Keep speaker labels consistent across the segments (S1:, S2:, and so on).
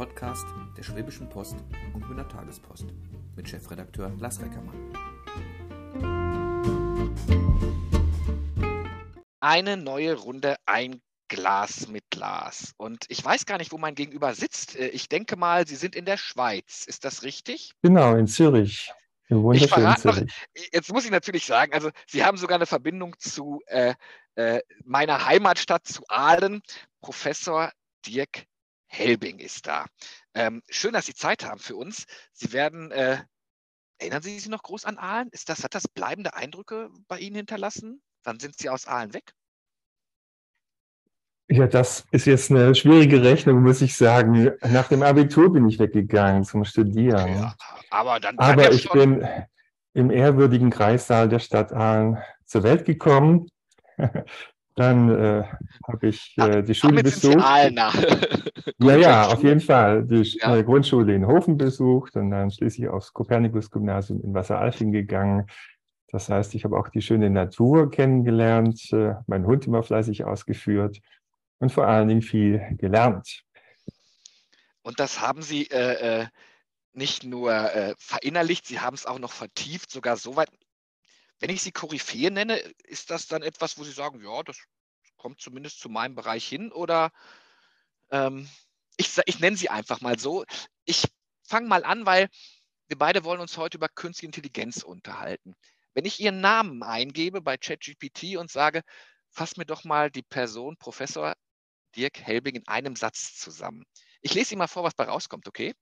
S1: Podcast der Schwäbischen Post und Münder Tagespost mit Chefredakteur Lars Reckermann.
S2: Eine neue Runde, ein Glas mit Glas. Und ich weiß gar nicht, wo mein Gegenüber sitzt. Äh, ich denke mal, Sie sind in der Schweiz. Ist das richtig?
S3: Genau, in Zürich.
S2: Ich verrate noch, jetzt muss ich natürlich sagen, also Sie haben sogar eine Verbindung zu äh, äh, meiner Heimatstadt, zu Aalen. Professor Dirk Helbing ist da. Ähm, schön, dass Sie Zeit haben für uns. Sie werden, äh, erinnern Sie sich noch groß an Aalen? Ist das, hat das bleibende Eindrücke bei Ihnen hinterlassen? Wann sind Sie aus Aalen weg?
S3: Ja, das ist jetzt eine schwierige Rechnung, muss ich sagen. Nach dem Abitur bin ich weggegangen zum Studieren. Ja, aber dann aber ich bin im ehrwürdigen Kreissaal der Stadt Aalen zur Welt gekommen. Dann äh, habe ich äh, die Schule besucht. ja, ja, auf jeden Fall. Die ja. äh, Grundschule in Hofen besucht und dann schließlich aufs Kopernikus-Gymnasium in Wasseralfing gegangen. Das heißt, ich habe auch die schöne Natur kennengelernt, äh, meinen Hund immer fleißig ausgeführt und vor allen Dingen viel gelernt.
S2: Und das haben Sie äh, äh nicht nur äh, verinnerlicht, Sie haben es auch noch vertieft, sogar so weit. Wenn ich Sie Koryphäe nenne, ist das dann etwas, wo Sie sagen, ja, das kommt zumindest zu meinem Bereich hin? Oder ähm, ich, ich nenne sie einfach mal so. Ich fange mal an, weil wir beide wollen uns heute über künstliche Intelligenz unterhalten. Wenn ich Ihren Namen eingebe bei ChatGPT und sage, fass mir doch mal die Person Professor Dirk Helbing in einem Satz zusammen. Ich lese Ihnen mal vor, was bei rauskommt, okay?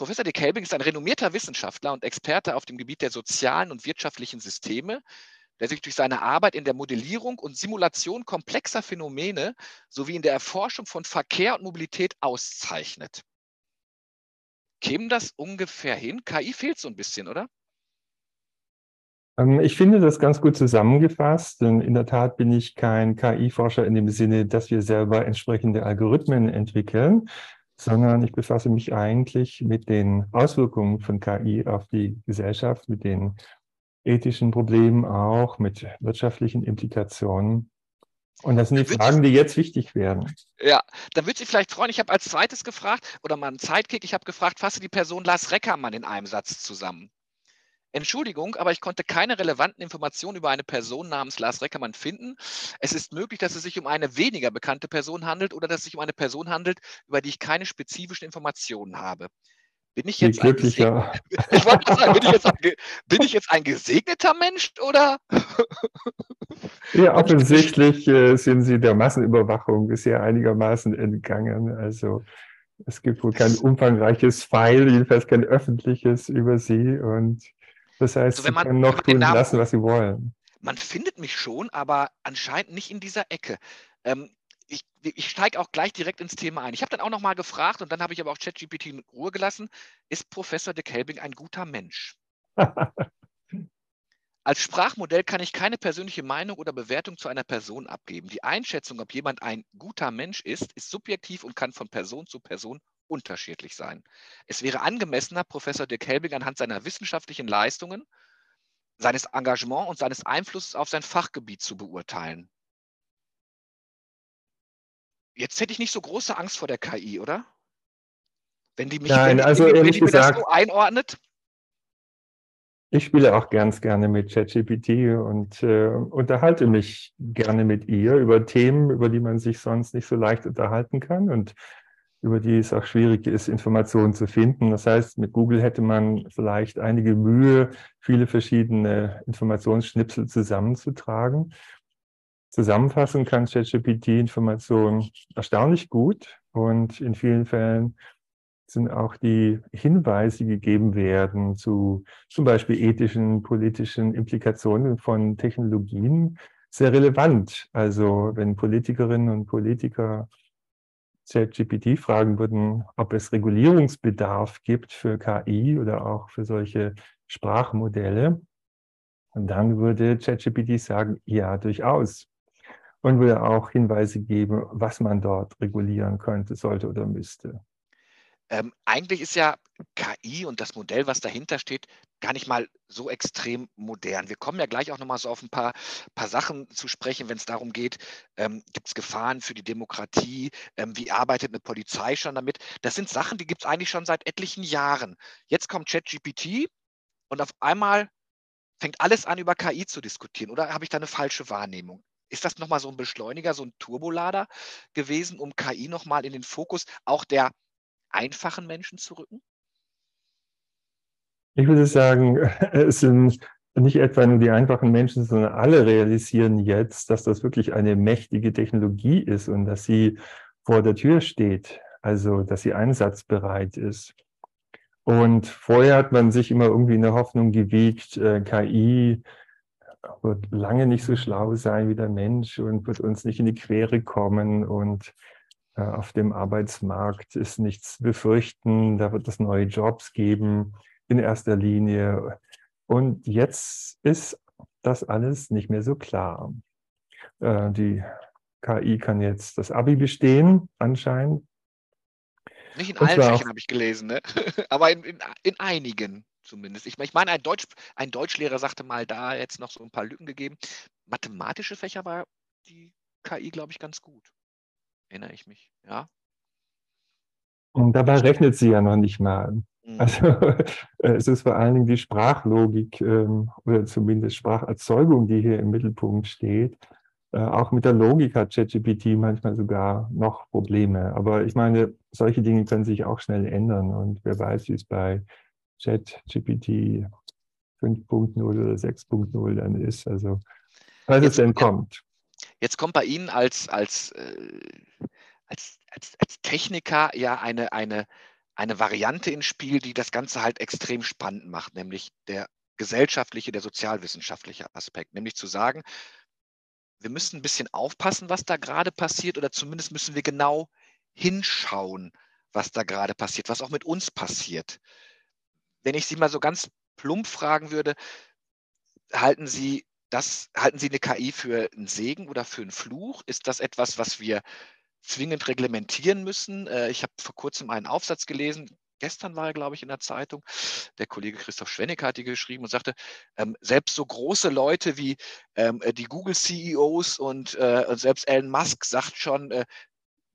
S2: Professor Dirk Helbing ist ein renommierter Wissenschaftler und Experte auf dem Gebiet der sozialen und wirtschaftlichen Systeme, der sich durch seine Arbeit in der Modellierung und Simulation komplexer Phänomene sowie in der Erforschung von Verkehr und Mobilität auszeichnet. Käme das ungefähr hin? KI fehlt so ein bisschen, oder?
S3: Ähm, ich finde das ganz gut zusammengefasst, denn in der Tat bin ich kein KI-Forscher in dem Sinne, dass wir selber entsprechende Algorithmen entwickeln, sondern ich befasse mich eigentlich mit den Auswirkungen von KI auf die Gesellschaft, mit den ethischen Problemen auch, mit wirtschaftlichen Implikationen. Und das sind die Fragen, die jetzt wichtig werden.
S2: Ja, dann würde ich vielleicht freuen, ich habe als zweites gefragt, oder mal einen Zeitkick, ich habe gefragt, fasse die Person Lars Reckermann in einem Satz zusammen. Entschuldigung, aber ich konnte keine relevanten Informationen über eine Person namens Lars Reckermann finden. Es ist möglich, dass es sich um eine weniger bekannte Person handelt oder dass es sich um eine Person handelt, über die ich keine spezifischen Informationen habe. Bin ich jetzt, ein, ich sagen, bin, ich jetzt ein, bin ich jetzt ein gesegneter Mensch oder?
S3: ja, offensichtlich äh, sind Sie der Massenüberwachung bisher einigermaßen entgangen. Also es gibt wohl kein umfangreiches File, jedenfalls kein öffentliches über Sie. Und das heißt, also
S2: Sie können noch tun lassen, was Sie wollen. Man findet mich schon, aber anscheinend nicht in dieser Ecke. Ähm, ich, ich steige auch gleich direkt ins Thema ein. Ich habe dann auch nochmal gefragt und dann habe ich aber auch ChatGPT in Ruhe gelassen. Ist Professor de Kelbing ein guter Mensch? Als Sprachmodell kann ich keine persönliche Meinung oder Bewertung zu einer Person abgeben. Die Einschätzung, ob jemand ein guter Mensch ist, ist subjektiv und kann von Person zu Person unterschiedlich sein. Es wäre angemessener, Professor de Kelbing anhand seiner wissenschaftlichen Leistungen, seines Engagements und seines Einflusses auf sein Fachgebiet zu beurteilen. Jetzt hätte ich nicht so große Angst vor der KI, oder? Wenn die mich,
S3: Nein,
S2: wenn,
S3: also
S2: wenn, wenn
S3: gesagt,
S2: so einordnet.
S3: Ich spiele auch ganz gerne mit ChatGPT und äh, unterhalte mich gerne mit ihr über Themen, über die man sich sonst nicht so leicht unterhalten kann und über die es auch schwierig ist, Informationen zu finden. Das heißt, mit Google hätte man vielleicht einige Mühe, viele verschiedene Informationsschnipsel zusammenzutragen. Zusammenfassen kann ChatGPT Informationen erstaunlich gut und in vielen Fällen sind auch die Hinweise, die gegeben werden zu zum Beispiel ethischen, politischen Implikationen von Technologien sehr relevant. Also wenn Politikerinnen und Politiker ChatGPT fragen würden, ob es Regulierungsbedarf gibt für KI oder auch für solche Sprachmodelle, und dann würde ChatGPT sagen, ja, durchaus und würde auch Hinweise geben, was man dort regulieren könnte, sollte oder müsste.
S2: ähm, eigentlich ist ja KI und das Modell, was dahinter steht, gar nicht mal so extrem modern. Wir kommen ja gleich auch nochmal so auf ein paar, paar Sachen zu sprechen, wenn es darum geht, ähm, gibt es Gefahren für die Demokratie, ähm, wie arbeitet eine Polizei schon damit. Das sind Sachen, die gibt es eigentlich schon seit etlichen Jahren. Jetzt kommt ChatGPT und auf einmal fängt alles an, über KI zu diskutieren. Oder habe ich da eine falsche Wahrnehmung? Ist das nochmal so ein Beschleuniger, so ein Turbolader gewesen, um KI nochmal in den Fokus auch der einfachen Menschen zu rücken?
S3: Ich würde sagen, es sind nicht etwa nur die einfachen Menschen, sondern alle realisieren jetzt, dass das wirklich eine mächtige Technologie ist und dass sie vor der Tür steht, also dass sie einsatzbereit ist. Und vorher hat man sich immer irgendwie in der Hoffnung gewiegt, äh, KI wird lange nicht so schlau sein wie der Mensch und wird uns nicht in die Quere kommen und äh, auf dem Arbeitsmarkt ist nichts befürchten, da wird es neue Jobs geben in erster Linie. Und jetzt ist das alles nicht mehr so klar. Äh, die KI kann jetzt das Abi bestehen, anscheinend.
S2: Nicht in allen Fächern habe ich gelesen, ne? aber in, in, in einigen zumindest. Ich, ich meine, ein, Deutsch, ein Deutschlehrer sagte mal, da jetzt noch so ein paar Lücken gegeben. Mathematische Fächer war die KI, glaube ich, ganz gut. Erinnere ich mich, ja.
S3: Und dabei rechnet sie ja noch nicht mal. Also es ist vor allen Dingen die Sprachlogik ähm, oder zumindest Spracherzeugung, die hier im Mittelpunkt steht. Äh, auch mit der Logik hat ChatGPT manchmal sogar noch Probleme. Aber ich meine, solche Dinge können sich auch schnell ändern. Und wer weiß, wie es bei ChatGPT 5.0 oder 6.0 dann ist. Also, was es denn kommt.
S2: Jetzt kommt bei Ihnen als, als, äh, als, als, als Techniker ja eine, eine, eine Variante ins Spiel, die das Ganze halt extrem spannend macht, nämlich der gesellschaftliche, der sozialwissenschaftliche Aspekt, nämlich zu sagen, wir müssen ein bisschen aufpassen, was da gerade passiert, oder zumindest müssen wir genau hinschauen, was da gerade passiert, was auch mit uns passiert wenn ich Sie mal so ganz plump fragen würde, halten Sie das, halten Sie eine KI für einen Segen oder für einen Fluch? Ist das etwas, was wir zwingend reglementieren müssen? Äh, ich habe vor kurzem einen Aufsatz gelesen, gestern war er, glaube ich, in der Zeitung. Der Kollege Christoph Schwenneck hat die geschrieben und sagte, ähm, selbst so große Leute wie ähm, die Google-CEOs und, äh, und, selbst Elon Musk sagt schon, äh,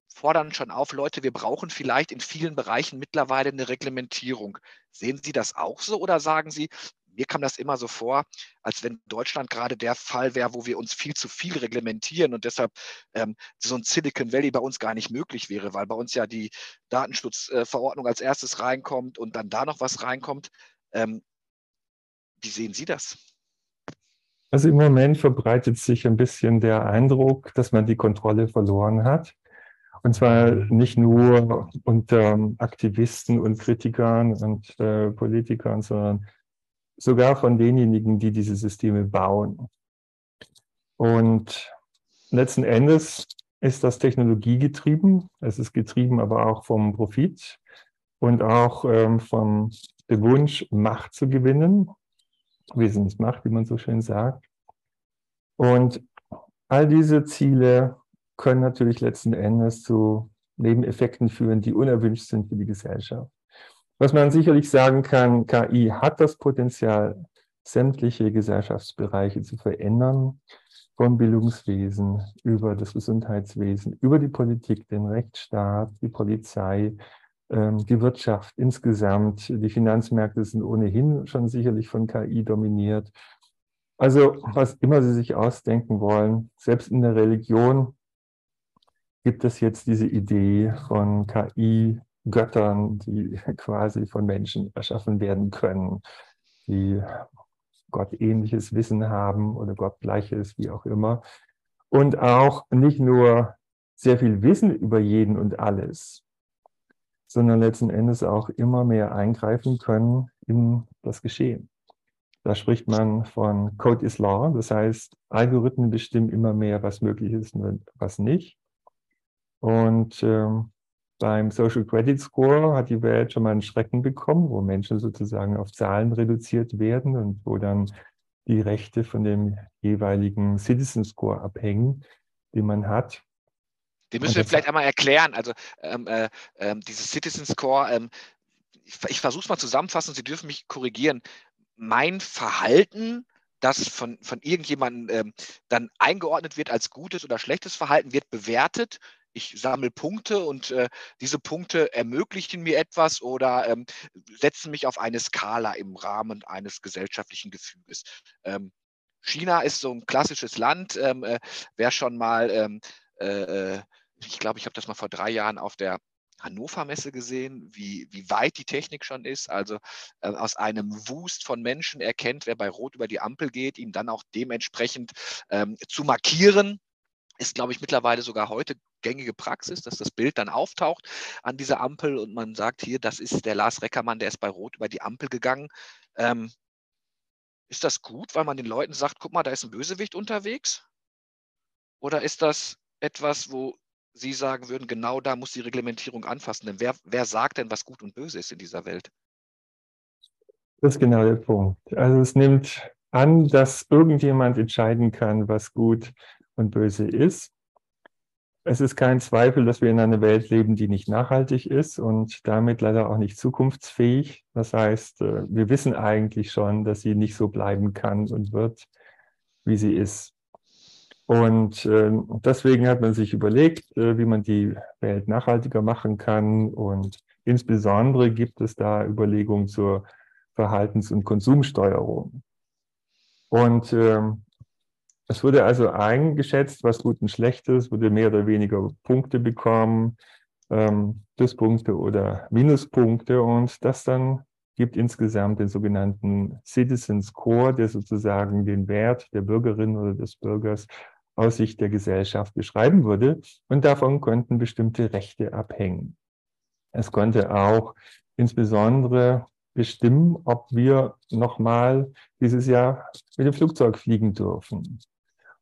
S2: fordern schon auf, Leute, wir brauchen vielleicht in vielen Bereichen mittlerweile eine Reglementierung. Sehen Sie das auch so oder sagen Sie, mir kam das immer so vor, als wenn Deutschland gerade der Fall wäre, wo wir uns viel zu viel reglementieren und deshalb ähm, so ein Silicon Valley bei uns gar nicht möglich wäre, weil bei uns ja die Datenschutzverordnung als erstes reinkommt und dann da noch was reinkommt. Ähm, wie sehen Sie das?
S3: Also im Moment verbreitet sich ein bisschen der Eindruck, dass man die Kontrolle verloren hat. Und zwar nicht nur unter Aktivisten und Kritikern und äh, Politikern, sondern sogar von denjenigen, die diese Systeme bauen. Und letzten Endes ist das technologiegetrieben. Es ist getrieben aber auch vom Profit und auch ähm, vom Wunsch, Macht zu gewinnen. Wesensmacht, wie man so schön sagt. Und all diese Ziele können natürlich letzten Endes zu Nebeneffekten führen, die unerwünscht sind für die Gesellschaft. Was man sicherlich sagen kann, KI hat das Potenzial, sämtliche Gesellschaftsbereiche zu verändern, vom Bildungswesen über das Gesundheitswesen, über die Politik, den Rechtsstaat, die Polizei, ähm, die Wirtschaft insgesamt. Die Finanzmärkte sind ohnehin schon sicherlich von KI dominiert. Also was immer Sie sich ausdenken wollen, selbst in der Religion gibt es jetzt diese Idee von KI-Göttern, die quasi von Menschen erschaffen werden können, die gottähnliches Wissen haben oder gottgleiches, wie auch immer. Und auch nicht nur sehr viel Wissen über jeden und alles, sondern letzten Endes auch immer mehr eingreifen können in das Geschehen. Da spricht man von Code is Law, das heißt, Algorithmen bestimmen immer mehr, was möglich ist und was nicht. Und ähm, beim Social Credit Score hat die Welt schon mal einen Schrecken bekommen, wo Menschen sozusagen auf Zahlen reduziert werden und wo dann die Rechte von dem jeweiligen Citizen Score abhängen, den man hat.
S2: Den müssen wir vielleicht einmal erklären. Also ähm, äh, äh, dieses Citizen Score, ähm, ich, ich versuche es mal zusammenfassen, Sie dürfen mich korrigieren. Mein Verhalten, das von, von irgendjemandem ähm, dann eingeordnet wird als gutes oder schlechtes Verhalten, wird bewertet ich sammle Punkte und äh, diese Punkte ermöglichen mir etwas oder ähm, setzen mich auf eine Skala im Rahmen eines gesellschaftlichen Gefüges. Ähm, China ist so ein klassisches Land. Ähm, äh, wer schon mal, ähm, äh, äh, ich glaube, ich habe das mal vor drei Jahren auf der Hannover Messe gesehen, wie, wie weit die Technik schon ist. Also äh, aus einem Wust von Menschen erkennt, wer bei Rot über die Ampel geht, ihn dann auch dementsprechend ähm, zu markieren ist, glaube ich, mittlerweile sogar heute gängige Praxis, dass das Bild dann auftaucht an dieser Ampel und man sagt hier, das ist der Lars Reckermann, der ist bei Rot über die Ampel gegangen. Ähm, ist das gut, weil man den Leuten sagt, guck mal, da ist ein Bösewicht unterwegs? Oder ist das etwas, wo Sie sagen würden, genau da muss die Reglementierung anfassen? Denn wer, wer sagt denn, was gut und böse ist in dieser Welt?
S3: Das ist genau der Punkt. Also es nimmt an, dass irgendjemand entscheiden kann, was gut und böse ist. Es ist kein Zweifel, dass wir in einer Welt leben, die nicht nachhaltig ist und damit leider auch nicht zukunftsfähig. Das heißt, äh, wir wissen eigentlich schon, dass sie nicht so bleiben kann und wird, wie sie ist. Und äh, deswegen hat man sich überlegt, äh, wie man die Welt nachhaltiger machen kann. Und insbesondere gibt es da Überlegungen zur Verhaltens- und Konsumsteuerung. Und ähm, es wurde also eingeschätzt, was gut und schlecht ist, wurde mehr oder weniger Punkte bekommen, ähm, Pluspunkte oder Minuspunkte und das dann gibt insgesamt den sogenannten Citizen Score, der sozusagen den Wert der Bürgerin oder des Bürgers aus Sicht der Gesellschaft beschreiben würde und davon konnten bestimmte Rechte abhängen. Es konnte auch insbesondere bestimmen, ob wir nochmal dieses Jahr mit dem Flugzeug fliegen dürfen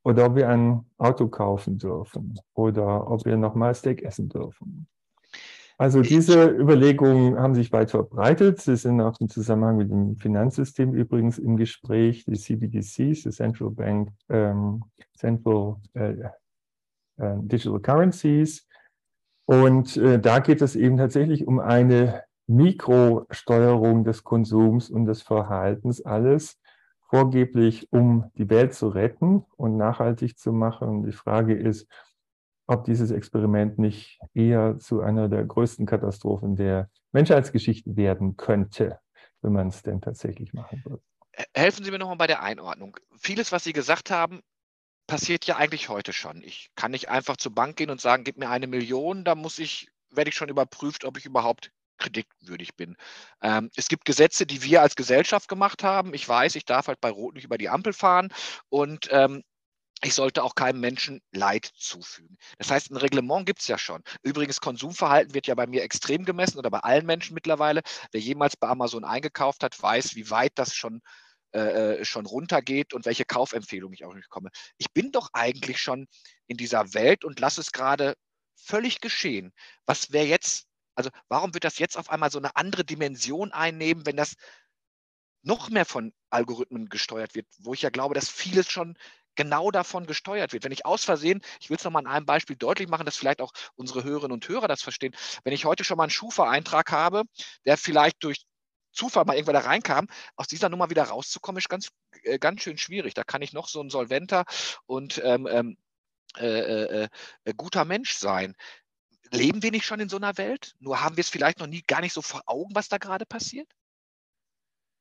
S3: oder ob wir ein Auto kaufen dürfen oder ob wir nochmal Steak essen dürfen. Also diese Überlegungen haben sich weit verbreitet. Sie sind auch im Zusammenhang mit dem Finanzsystem übrigens im Gespräch. Die CBDCs, die Central Bank, ähm, Central äh, äh, Digital Currencies. Und äh, da geht es eben tatsächlich um eine Mikrosteuerung des Konsums und des Verhaltens. Alles vorgeblich, um die Welt zu retten und nachhaltig zu machen. Die Frage ist, ob dieses Experiment nicht eher zu einer der größten Katastrophen der Menschheitsgeschichte werden könnte, wenn man es denn tatsächlich machen würde.
S2: Helfen Sie mir nochmal bei der Einordnung. Vieles, was Sie gesagt haben, passiert ja eigentlich heute schon. Ich kann nicht einfach zur Bank gehen und sagen, gib mir eine Million, da muss ich, werde ich schon überprüft, ob ich überhaupt kritikwürdig bin. Ähm, es gibt Gesetze, die wir als Gesellschaft gemacht haben. Ich weiß, ich darf halt bei Rot nicht über die Ampel fahren und ähm, ich sollte auch keinem Menschen Leid zufügen. Das heißt, ein Reglement gibt es ja schon. Übrigens, Konsumverhalten wird ja bei mir extrem gemessen oder bei allen Menschen mittlerweile. Wer jemals bei Amazon eingekauft hat, weiß, wie weit das schon, äh, äh schon runtergeht und welche Kaufempfehlungen ich auch nicht bekomme. Ich bin doch eigentlich schon in dieser Welt und lasse es gerade völlig geschehen. Was wäre jetzt also warum wird das jetzt auf einmal so eine andere Dimension einnehmen, wenn das noch mehr von Algorithmen gesteuert wird, wo ich ja glaube, dass vieles schon genau davon gesteuert wird. Wenn ich aus Versehen, ich will es nochmal an einem Beispiel deutlich machen, dass vielleicht auch unsere Hörerinnen und Hörer das verstehen, wenn ich heute schon mal einen Schufa-Eintrag habe, der vielleicht durch Zufall mal irgendwann da reinkam, aus dieser Nummer wieder rauszukommen, ist ganz, äh, ganz schön schwierig. Da kann ich noch so ein solventer und ähm, ähm äh, äh, äh, guter Mensch sein leben wir nicht schon in so einer Welt? Nur haben wir es vielleicht noch nie gar nicht so vor Augen, was da gerade passiert?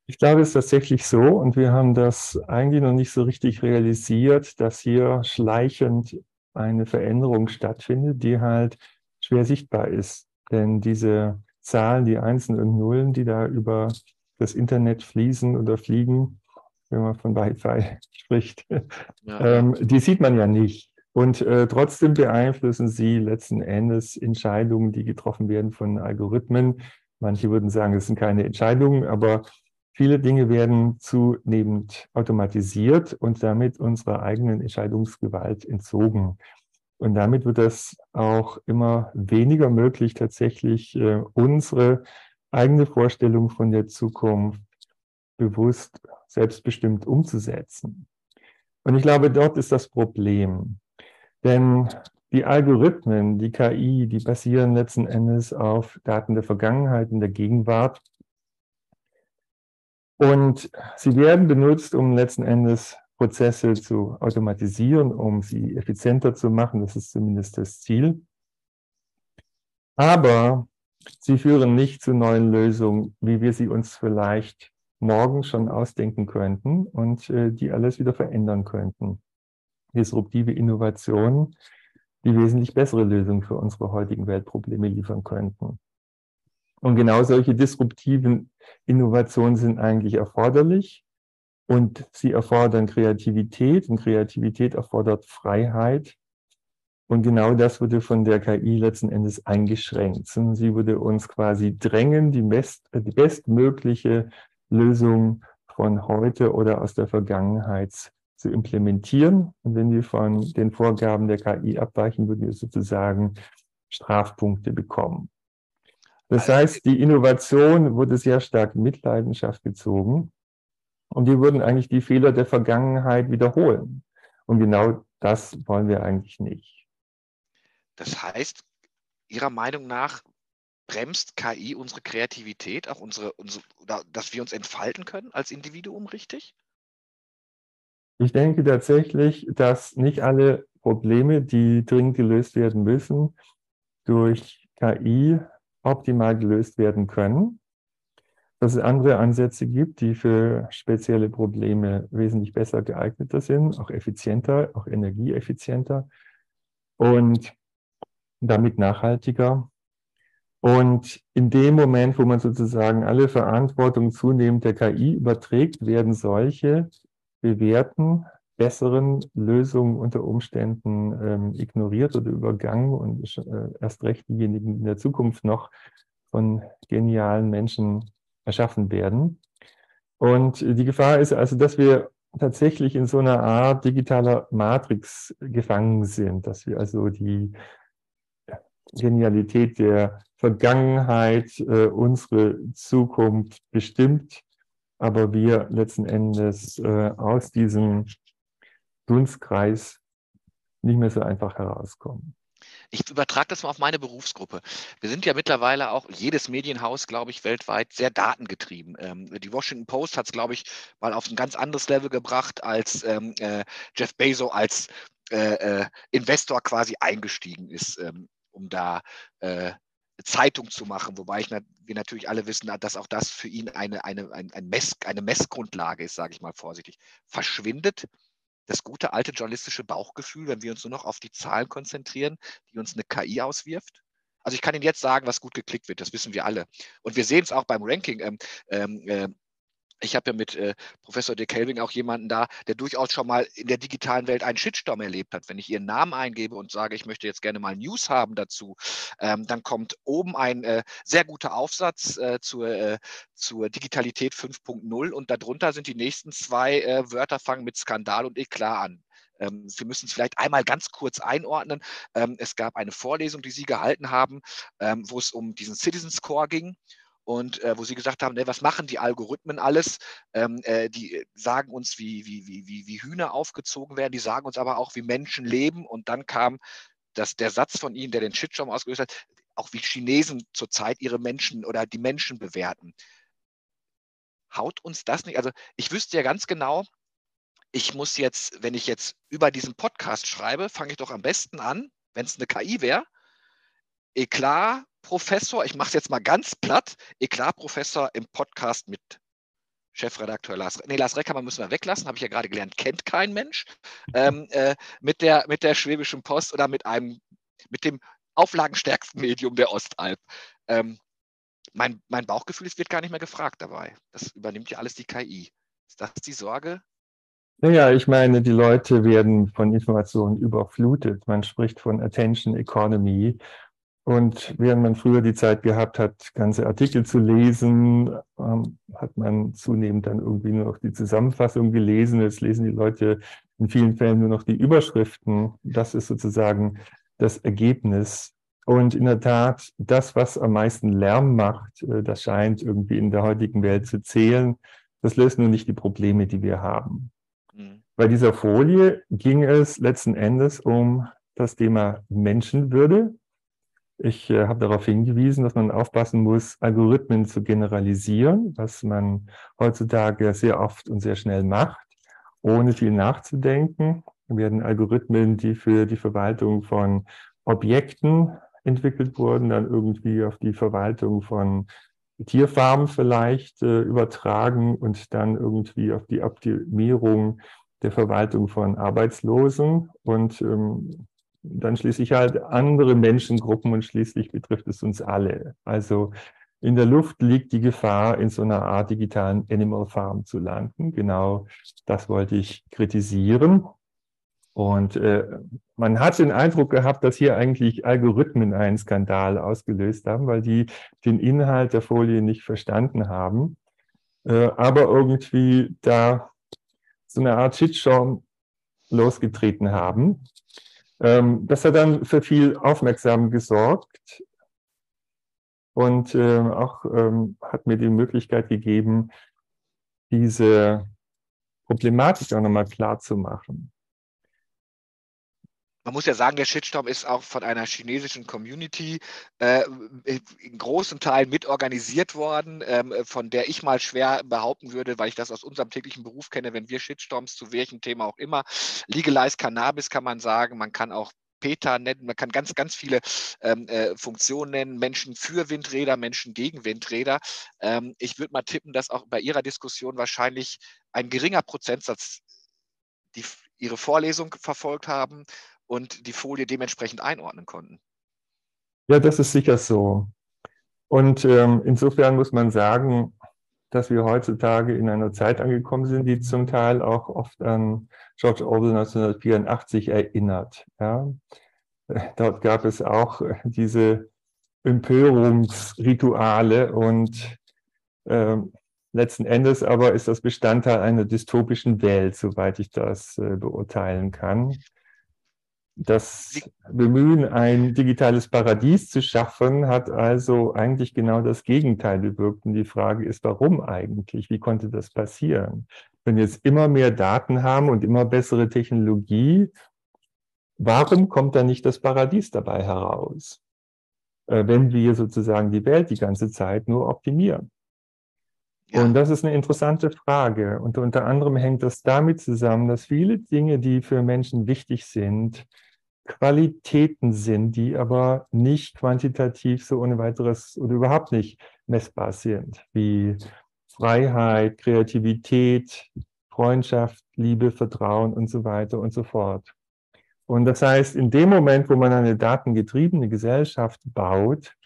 S3: Ich glaube, es ist tatsächlich so und wir haben das eigentlich noch nicht so richtig realisiert, dass hier schleichend eine Veränderung stattfindet, die halt schwer sichtbar ist. Denn diese Zahlen, die Einsen und Nullen, die da über das Internet fließen oder fliegen, wenn man von Wi-Fi spricht, ja. ähm, die sieht man ja nicht. Und äh, trotzdem beeinflussen sie letzten Endes Entscheidungen, die getroffen werden von Algorithmen. Manche würden sagen, es sind keine Entscheidungen, aber viele Dinge werden zunehmend automatisiert und damit unserer eigenen Entscheidungsgewalt entzogen. Und damit wird es auch immer weniger möglich, tatsächlich äh, unsere eigene Vorstellung von der Zukunft bewusst, selbstbestimmt umzusetzen. Und ich glaube, dort ist das Problem. Denn die Algorithmen, die KI, die basieren letzten Endes auf Daten der Vergangenheit und der Gegenwart. Und sie werden benutzt, um letzten Endes Prozesse zu automatisieren, um sie effizienter zu machen. Das ist zumindest das Ziel. Aber sie führen nicht zu neuen Lösungen, wie wir sie uns vielleicht morgen schon ausdenken könnten und äh, die alles wieder verändern könnten. Disruptive Innovationen, die wesentlich bessere Lösungen für unsere heutigen Weltprobleme liefern könnten. Und genau solche disruptiven Innovationen sind eigentlich erforderlich. Und sie erfordern Kreativität und Kreativität erfordert Freiheit. Und genau das wurde von der KI letzten Endes eingeschränkt. Sie würde uns quasi drängen, die, best, die bestmögliche Lösung von heute oder aus der Vergangenheit zu implementieren. Und wenn wir von den Vorgaben der KI abweichen, würden wir sozusagen Strafpunkte bekommen. Das heißt, die Innovation wurde sehr stark in Mitleidenschaft gezogen. Und die würden eigentlich die Fehler der Vergangenheit wiederholen. Und genau das wollen wir eigentlich nicht.
S2: Das heißt, Ihrer Meinung nach bremst KI unsere Kreativität, auch unsere, unsere dass wir uns entfalten können als Individuum, richtig?
S3: Ich denke tatsächlich, dass nicht alle Probleme, die dringend gelöst werden müssen, durch KI optimal gelöst werden können dass es andere Ansätze gibt, die für spezielle Probleme wesentlich besser geeigneter sind, auch effizienter, auch energieeffizienter und damit nachhaltiger. Und in dem Moment, wo man sozusagen alle Verantwortung zunehmend der KI überträgt, werden solche bewährten, besseren Lösungen unter Umständen ähm, ignoriert oder übergangen und äh, erst recht diejenigen in der Zukunft noch von genialen Menschen erschaffen werden. Und die Gefahr ist also, dass wir tatsächlich in so einer Art digitaler Matrix gefangen sind, dass wir also die Genialität der Vergangenheit äh, unsere Zukunft bestimmt, aber wir letzten Endes äh, aus diesem Dunstkreis nicht mehr so einfach herauskommen.
S2: Ich übertrage das mal auf meine Berufsgruppe. Wir sind ja mittlerweile auch, jedes Medienhaus, glaube ich, weltweit sehr datengetrieben. Ähm, die Washington Post hat es, glaube ich, mal auf ein ganz anderes Level gebracht, als ähm, äh, Jeff Bezos als äh, äh, Investor quasi eingestiegen ist, ähm, um da äh, Zeitung zu machen, wobei ich, wir natürlich alle wissen, dass auch das für ihn eine, eine, ein, ein Mess, eine Messgrundlage ist, sage ich mal vorsichtig. Verschwindet das gute alte journalistische Bauchgefühl, wenn wir uns nur noch auf die Zahlen konzentrieren, die uns eine KI auswirft? Also ich kann Ihnen jetzt sagen, was gut geklickt wird, das wissen wir alle. Und wir sehen es auch beim Ranking. Ähm, ähm, äh, ich habe ja mit äh, Professor De Kelving auch jemanden da, der durchaus schon mal in der digitalen Welt einen Shitstorm erlebt hat. Wenn ich ihren Namen eingebe und sage, ich möchte jetzt gerne mal News haben dazu, ähm, dann kommt oben ein äh, sehr guter Aufsatz äh, zur, äh, zur Digitalität 5.0 und darunter sind die nächsten zwei äh, Wörter fangen mit Skandal und Eklat an. Ähm, wir müssen es vielleicht einmal ganz kurz einordnen. Ähm, es gab eine Vorlesung, die Sie gehalten haben, ähm, wo es um diesen Citizen Score ging und äh, wo sie gesagt haben, ne, was machen die Algorithmen alles? Ähm, äh, die sagen uns, wie, wie, wie, wie Hühner aufgezogen werden, die sagen uns aber auch, wie Menschen leben. Und dann kam das, der Satz von ihnen, der den Shitstorm ausgelöst hat, auch wie Chinesen zurzeit ihre Menschen oder die Menschen bewerten. Haut uns das nicht? Also ich wüsste ja ganz genau, ich muss jetzt, wenn ich jetzt über diesen Podcast schreibe, fange ich doch am besten an, wenn es eine KI wäre, Eklat Professor, ich mache es jetzt mal ganz platt, Eklat-Professor im Podcast mit Chefredakteur Lars, nee, Lars Reckermann müssen wir weglassen, habe ich ja gerade gelernt, kennt kein Mensch, ähm, äh, mit, der, mit der Schwäbischen Post oder mit einem, mit dem auflagenstärksten Medium der Ostalb. Ähm, mein, mein Bauchgefühl ist, wird gar nicht mehr gefragt dabei. Das übernimmt ja alles die KI. Ist das die Sorge?
S3: Naja, ich meine, die Leute werden von Informationen überflutet. Man spricht von Attention Economy und während man früher die Zeit gehabt hat, ganze Artikel zu lesen, ähm, hat man zunehmend dann irgendwie nur noch die Zusammenfassung gelesen. Jetzt lesen die Leute in vielen Fällen nur noch die Überschriften. Das ist sozusagen das Ergebnis. Und in der Tat, das, was am meisten Lärm macht, äh, das scheint irgendwie in der heutigen Welt zu zählen. Das löst nur nicht die Probleme, die wir haben. Mhm. Bei dieser Folie ging es letzten Endes um das Thema Menschenwürde. Ich äh, habe darauf hingewiesen, dass man aufpassen muss, Algorithmen zu generalisieren, was man heutzutage sehr oft und sehr schnell macht, ohne viel nachzudenken. Werden Algorithmen, die für die Verwaltung von Objekten entwickelt wurden, dann irgendwie auf die Verwaltung von Tierfarmen vielleicht äh, übertragen und dann irgendwie auf die Optimierung der Verwaltung von Arbeitslosen und ähm, dann schließlich halt andere Menschengruppen und schließlich betrifft es uns alle. Also in der Luft liegt die Gefahr, in so einer Art digitalen Animal Farm zu landen. Genau das wollte ich kritisieren. Und äh, man hat den Eindruck gehabt, dass hier eigentlich Algorithmen einen Skandal ausgelöst haben, weil die den Inhalt der Folie nicht verstanden haben, äh, aber irgendwie da so eine Art Shitstorm losgetreten haben. Ähm, das hat dann für viel Aufmerksam gesorgt und äh, auch ähm, hat mir die Möglichkeit gegeben, diese Problematik auch nochmal klar zu machen
S2: man muss ja sagen, der Shitstorm ist auch von einer chinesischen Community äh, in großen Teilen mitorganisiert worden, ähm, von der ich mal schwer behaupten würde, weil ich das aus unserem täglichen Beruf kenne, wenn wir Shitstorms zu welchem Thema auch immer, Legalize Cannabis kann man sagen, man kann auch PETA nennen, man kann ganz, ganz viele ähm, äh, Funktionen nennen, Menschen für Windräder, Menschen gegen Windräder. Ähm, ich würde mal tippen, dass auch bei Ihrer Diskussion wahrscheinlich ein geringer Prozentsatz die ihre Vorlesung verfolgt haben und die Folie dementsprechend einordnen konnten.
S3: Ja, das ist sicher so. Und ähm, insofern muss man sagen, dass wir heutzutage in einer Zeit angekommen sind, die zum Teil auch oft an George Orwell 1984 erinnert. Ja. Dort gab es auch diese Empörungsrituale und äh, letzten Endes aber ist das Bestandteil einer dystopischen Welt, soweit ich das äh, beurteilen kann. Das Bemühen, ein digitales Paradies zu schaffen, hat also eigentlich genau das Gegenteil bewirkt. Und die Frage ist, warum eigentlich? Wie konnte das passieren? Wenn wir jetzt immer mehr Daten haben und immer bessere Technologie, warum kommt da nicht das Paradies dabei heraus? Äh, wenn wir sozusagen die Welt die ganze Zeit nur optimieren. Ja. Und das ist eine interessante Frage. Und unter anderem hängt das damit zusammen, dass viele Dinge, die für Menschen wichtig sind, Qualitäten sind, die aber nicht quantitativ so ohne weiteres oder überhaupt nicht messbar sind, wie Freiheit, Kreativität, Freundschaft, Liebe, Vertrauen und so weiter und so fort. Und das heißt, in dem Moment, wo man eine datengetriebene Gesellschaft baut,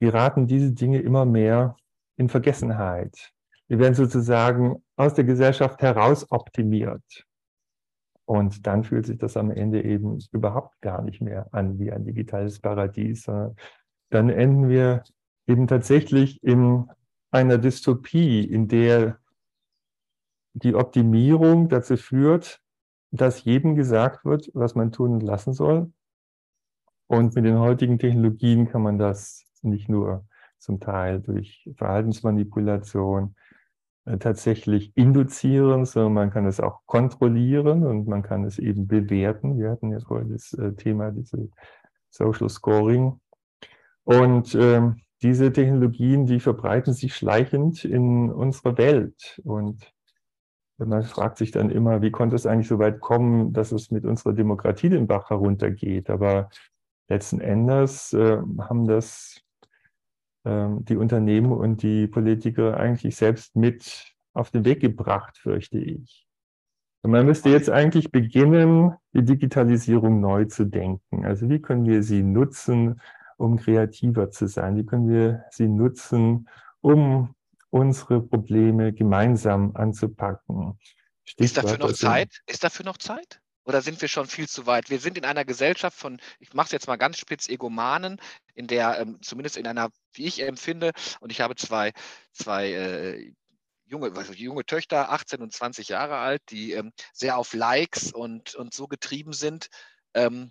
S3: geraten diese Dinge immer mehr in Vergessenheit. Wir werden sozusagen aus der Gesellschaft heraus optimiert. Und dann fühlt sich das am Ende eben überhaupt gar nicht mehr an wie ein digitales Paradies, dann enden wir eben tatsächlich in einer Dystopie, in der die Optimierung dazu führt, dass jedem gesagt wird, was man tun und lassen soll. Und mit den heutigen Technologien kann man das nicht nur zum Teil durch Verhaltensmanipulation äh, tatsächlich induzieren, sondern man kann es auch kontrollieren und man kann es eben bewerten. Wir hatten ja vorhin das äh, Thema, diese Social Scoring. Und ähm, diese Technologien, die verbreiten sich schleichend in unserer Welt. Und man fragt sich dann immer, wie konnte es eigentlich so weit kommen, dass es mit unserer Demokratie den Bach heruntergeht? Aber letzten Endes äh, haben das die Unternehmen und die Politiker eigentlich selbst mit auf den Weg gebracht, fürchte ich. Und man müsste jetzt eigentlich beginnen, die Digitalisierung neu zu denken. Also wie können wir sie nutzen, um kreativer zu sein? Wie können wir sie nutzen, um unsere Probleme gemeinsam anzupacken?
S2: Stichwort Ist dafür noch Zeit? Ist dafür noch Zeit? Oder sind wir schon viel zu weit? Wir sind in einer Gesellschaft von, ich mache es jetzt mal ganz spitz, Egomanen, in der ähm, zumindest in einer, wie ich empfinde, und ich habe zwei, zwei äh, junge, also junge Töchter, 18 und 20 Jahre alt, die ähm, sehr auf Likes und, und so getrieben sind. Ähm,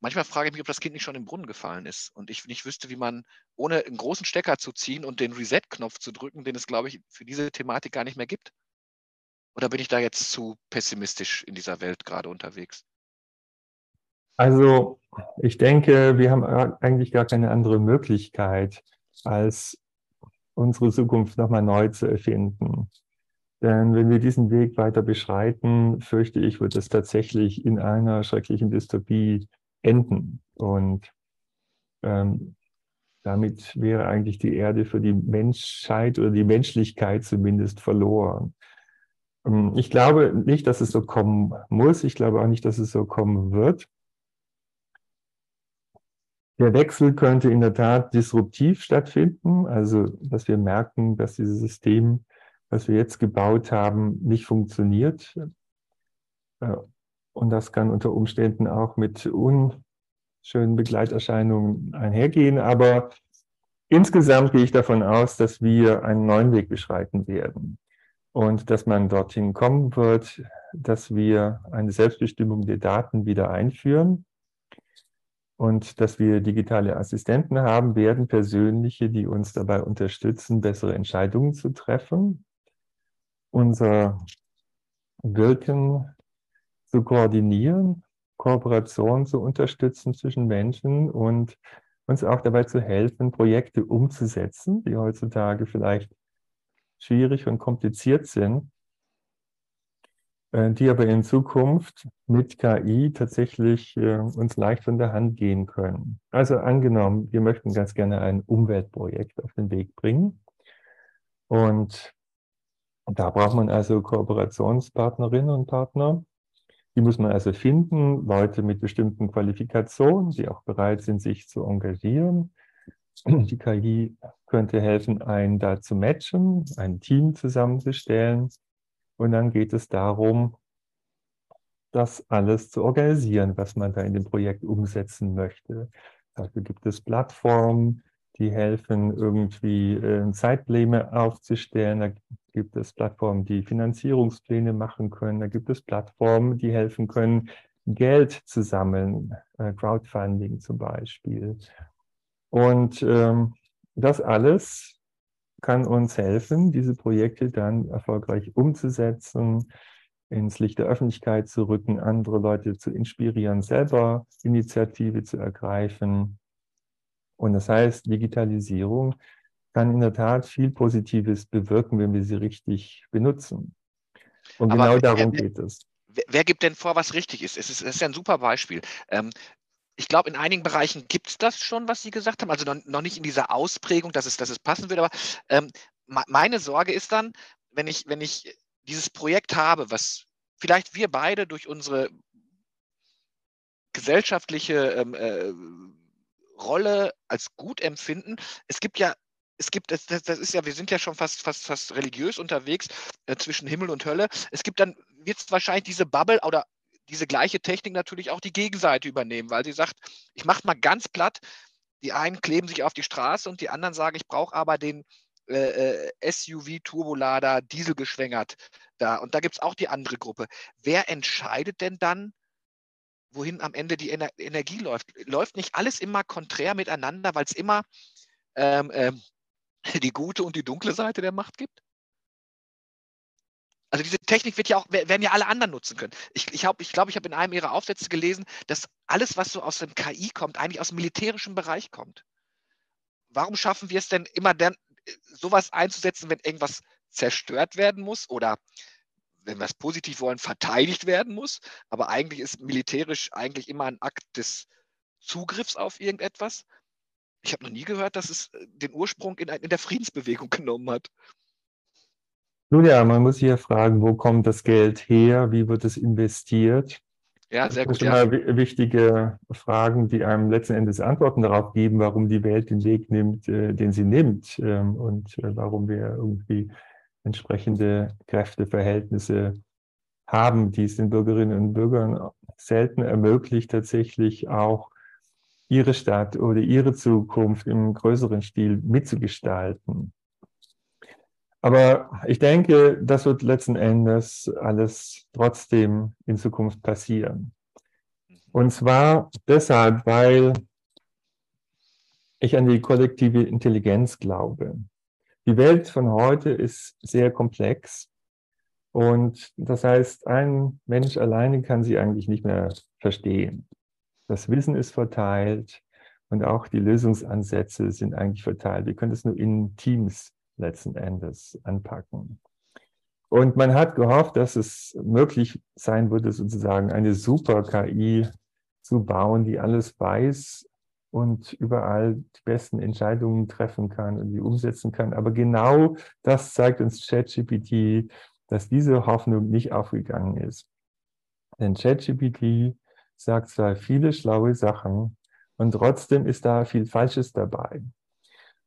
S2: manchmal frage ich mich, ob das Kind nicht schon im Brunnen gefallen ist und ich nicht wüsste, wie man, ohne einen großen Stecker zu ziehen und den Reset-Knopf zu drücken, den es, glaube ich, für diese Thematik gar nicht mehr gibt. Oder bin ich da jetzt zu pessimistisch in dieser Welt gerade unterwegs?
S3: Also ich denke, wir haben eigentlich gar keine andere Möglichkeit, als unsere Zukunft nochmal neu zu erfinden. Denn wenn wir diesen Weg weiter beschreiten, fürchte ich, wird es tatsächlich in einer schrecklichen Dystopie enden. Und ähm, damit wäre eigentlich die Erde für die Menschheit oder die Menschlichkeit zumindest verloren. Ähm, ich glaube nicht, dass es so kommen muss. Ich glaube auch nicht, dass es so kommen wird. Der Wechsel könnte in der Tat disruptiv stattfinden, also dass wir merken, dass dieses System, was wir jetzt gebaut haben, nicht funktioniert. Äh, und das kann unter Umständen auch mit unschönen Begleiterscheinungen einhergehen. Aber insgesamt gehe ich davon aus, dass wir einen neuen Weg beschreiten werden und dass man dorthin kommen wird, dass wir eine Selbstbestimmung der Daten wieder einführen und dass wir digitale Assistenten haben werden, persönliche, die uns dabei unterstützen, bessere Entscheidungen zu treffen, unser Wirken zu koordinieren, Kooperation zu unterstützen zwischen Menschen und uns auch dabei zu helfen, Projekte umzusetzen, die heutzutage vielleicht schwierig und kompliziert sind, äh, die aber in Zukunft mit KI tatsächlich äh, uns leicht von der Hand gehen können. Also angenommen, wir möchten ganz gerne ein Umweltprojekt auf den Weg bringen. Und da braucht man also Kooperationspartnerinnen und Partner. Die muss man also finden, Leute mit bestimmten Qualifikationen, die auch bereit sind, sich zu engagieren. Die KI könnte helfen, einen da zu matchen, ein Team zusammenzustellen und dann geht es darum, das alles zu organisieren, was man da in dem Projekt umsetzen möchte. Dafür gibt es Plattformen, die helfen, irgendwie äh, Zeitpläne aufzustellen. Da gibt es Plattformen, die Finanzierungspläne machen können. Da gibt es Plattformen, die helfen können, Geld zu sammeln, äh, Crowdfunding zum Beispiel. Und ähm, das alles kann uns helfen, diese Projekte dann erfolgreich umzusetzen, ins Licht der Öffentlichkeit zu rücken, andere Leute zu inspirieren, selber Initiative zu ergreifen. Und das heißt, Digitalisierung kann in der Tat viel Positives bewirken, wenn wir sie richtig benutzen. Und Aber genau darum geht es.
S2: Wer, gibt denn vor, was richtig ist? Es ist, es ist ja ein super Beispiel. Ähm, ich glaube, in einigen Bereichen gibt es das schon, was Sie gesagt haben. Also noch, nicht in dieser Ausprägung, dass es, dass es passen würde. Aber ähm, meine Sorge ist dann, wenn ich, wenn ich dieses Projekt habe, was vielleicht wir beide durch unsere gesellschaftliche ähm, äh, Rolle als gut empfinden. Es gibt ja, es gibt, das, das, ist ja, wir sind ja schon fast, fast, fast religiös unterwegs äh, zwischen Himmel und Hölle. Es gibt dann, wird es wahrscheinlich diese Bubble oder diese gleiche Technik natürlich auch die Gegenseite übernehmen, weil sie sagt, ich mache mal ganz platt, die einen kleben sich auf die Straße und die anderen sagen, ich brauche aber den äh, äh SUV-Turbolader dieselgeschwängert da. Und da gibt es auch die andere Gruppe. Wer entscheidet denn dann, wohin am Ende die Ener Energie läuft? Läuft nicht alles immer konträr miteinander, weil es immer ähm, ähm, die gute und die dunkle Seite der Macht gibt? Also diese Technik wird ja auch, werden ja alle anderen nutzen können. Ich glaube, ich, glaub, ich, glaub, ich habe in einem ihrer Aufsätze gelesen, dass alles, was so aus dem KI kommt, eigentlich aus dem militärischen Bereich kommt. Warum schaffen wir es denn immer dann, sowas einzusetzen, wenn irgendwas zerstört werden muss oder wenn wir es positiv wollen, verteidigt werden muss? Aber eigentlich ist militärisch eigentlich immer ein Akt des Zugriffs auf irgendetwas. Ich habe noch nie gehört, dass es den Ursprung in, in der Friedensbewegung genommen hat.
S3: Nun ja, man muss sich ja fragen, wo kommt das Geld her? Wie wird es investiert?
S2: Ja, sehr gut.
S3: Das sind ja. wichtige Fragen, die einem letzten Endes Antworten darauf geben, warum die Welt den Weg nimmt, äh, den sie nimmt ähm, und äh, warum wir irgendwie entsprechende Kräfteverhältnisse haben, die es den Bürgerinnen und Bürgern selten ermöglicht, tatsächlich auch ihre Stadt oder ihre Zukunft im größeren Stil mitzugestalten. Aber ich denke, das wird letzten Endes alles trotzdem in Zukunft passieren. Und zwar deshalb, weil ich an die kollektive Intelligenz glaube. Die Welt von heute ist sehr komplex und das heißt, ein Mensch alleine kann sie eigentlich nicht mehr verstehen. das Wissen ist verteilt und auch die Lösungsansätze sind eigentlich verteilt. Wir können es nur in Teams letzten Endes anpacken. Und man hat gehofft, dass es möglich sein würde, sozusagen eine super KI zu bauen, die alles weiß und überall die besten Entscheidungen treffen kann und die umsetzen kann. Aber genau das zeigt uns ChatGPT, dass diese Hoffnung nicht aufgegangen ist. Denn ChatGPT sagt zwar viele schlaue Sachen und trotzdem ist da viel Falsches dabei.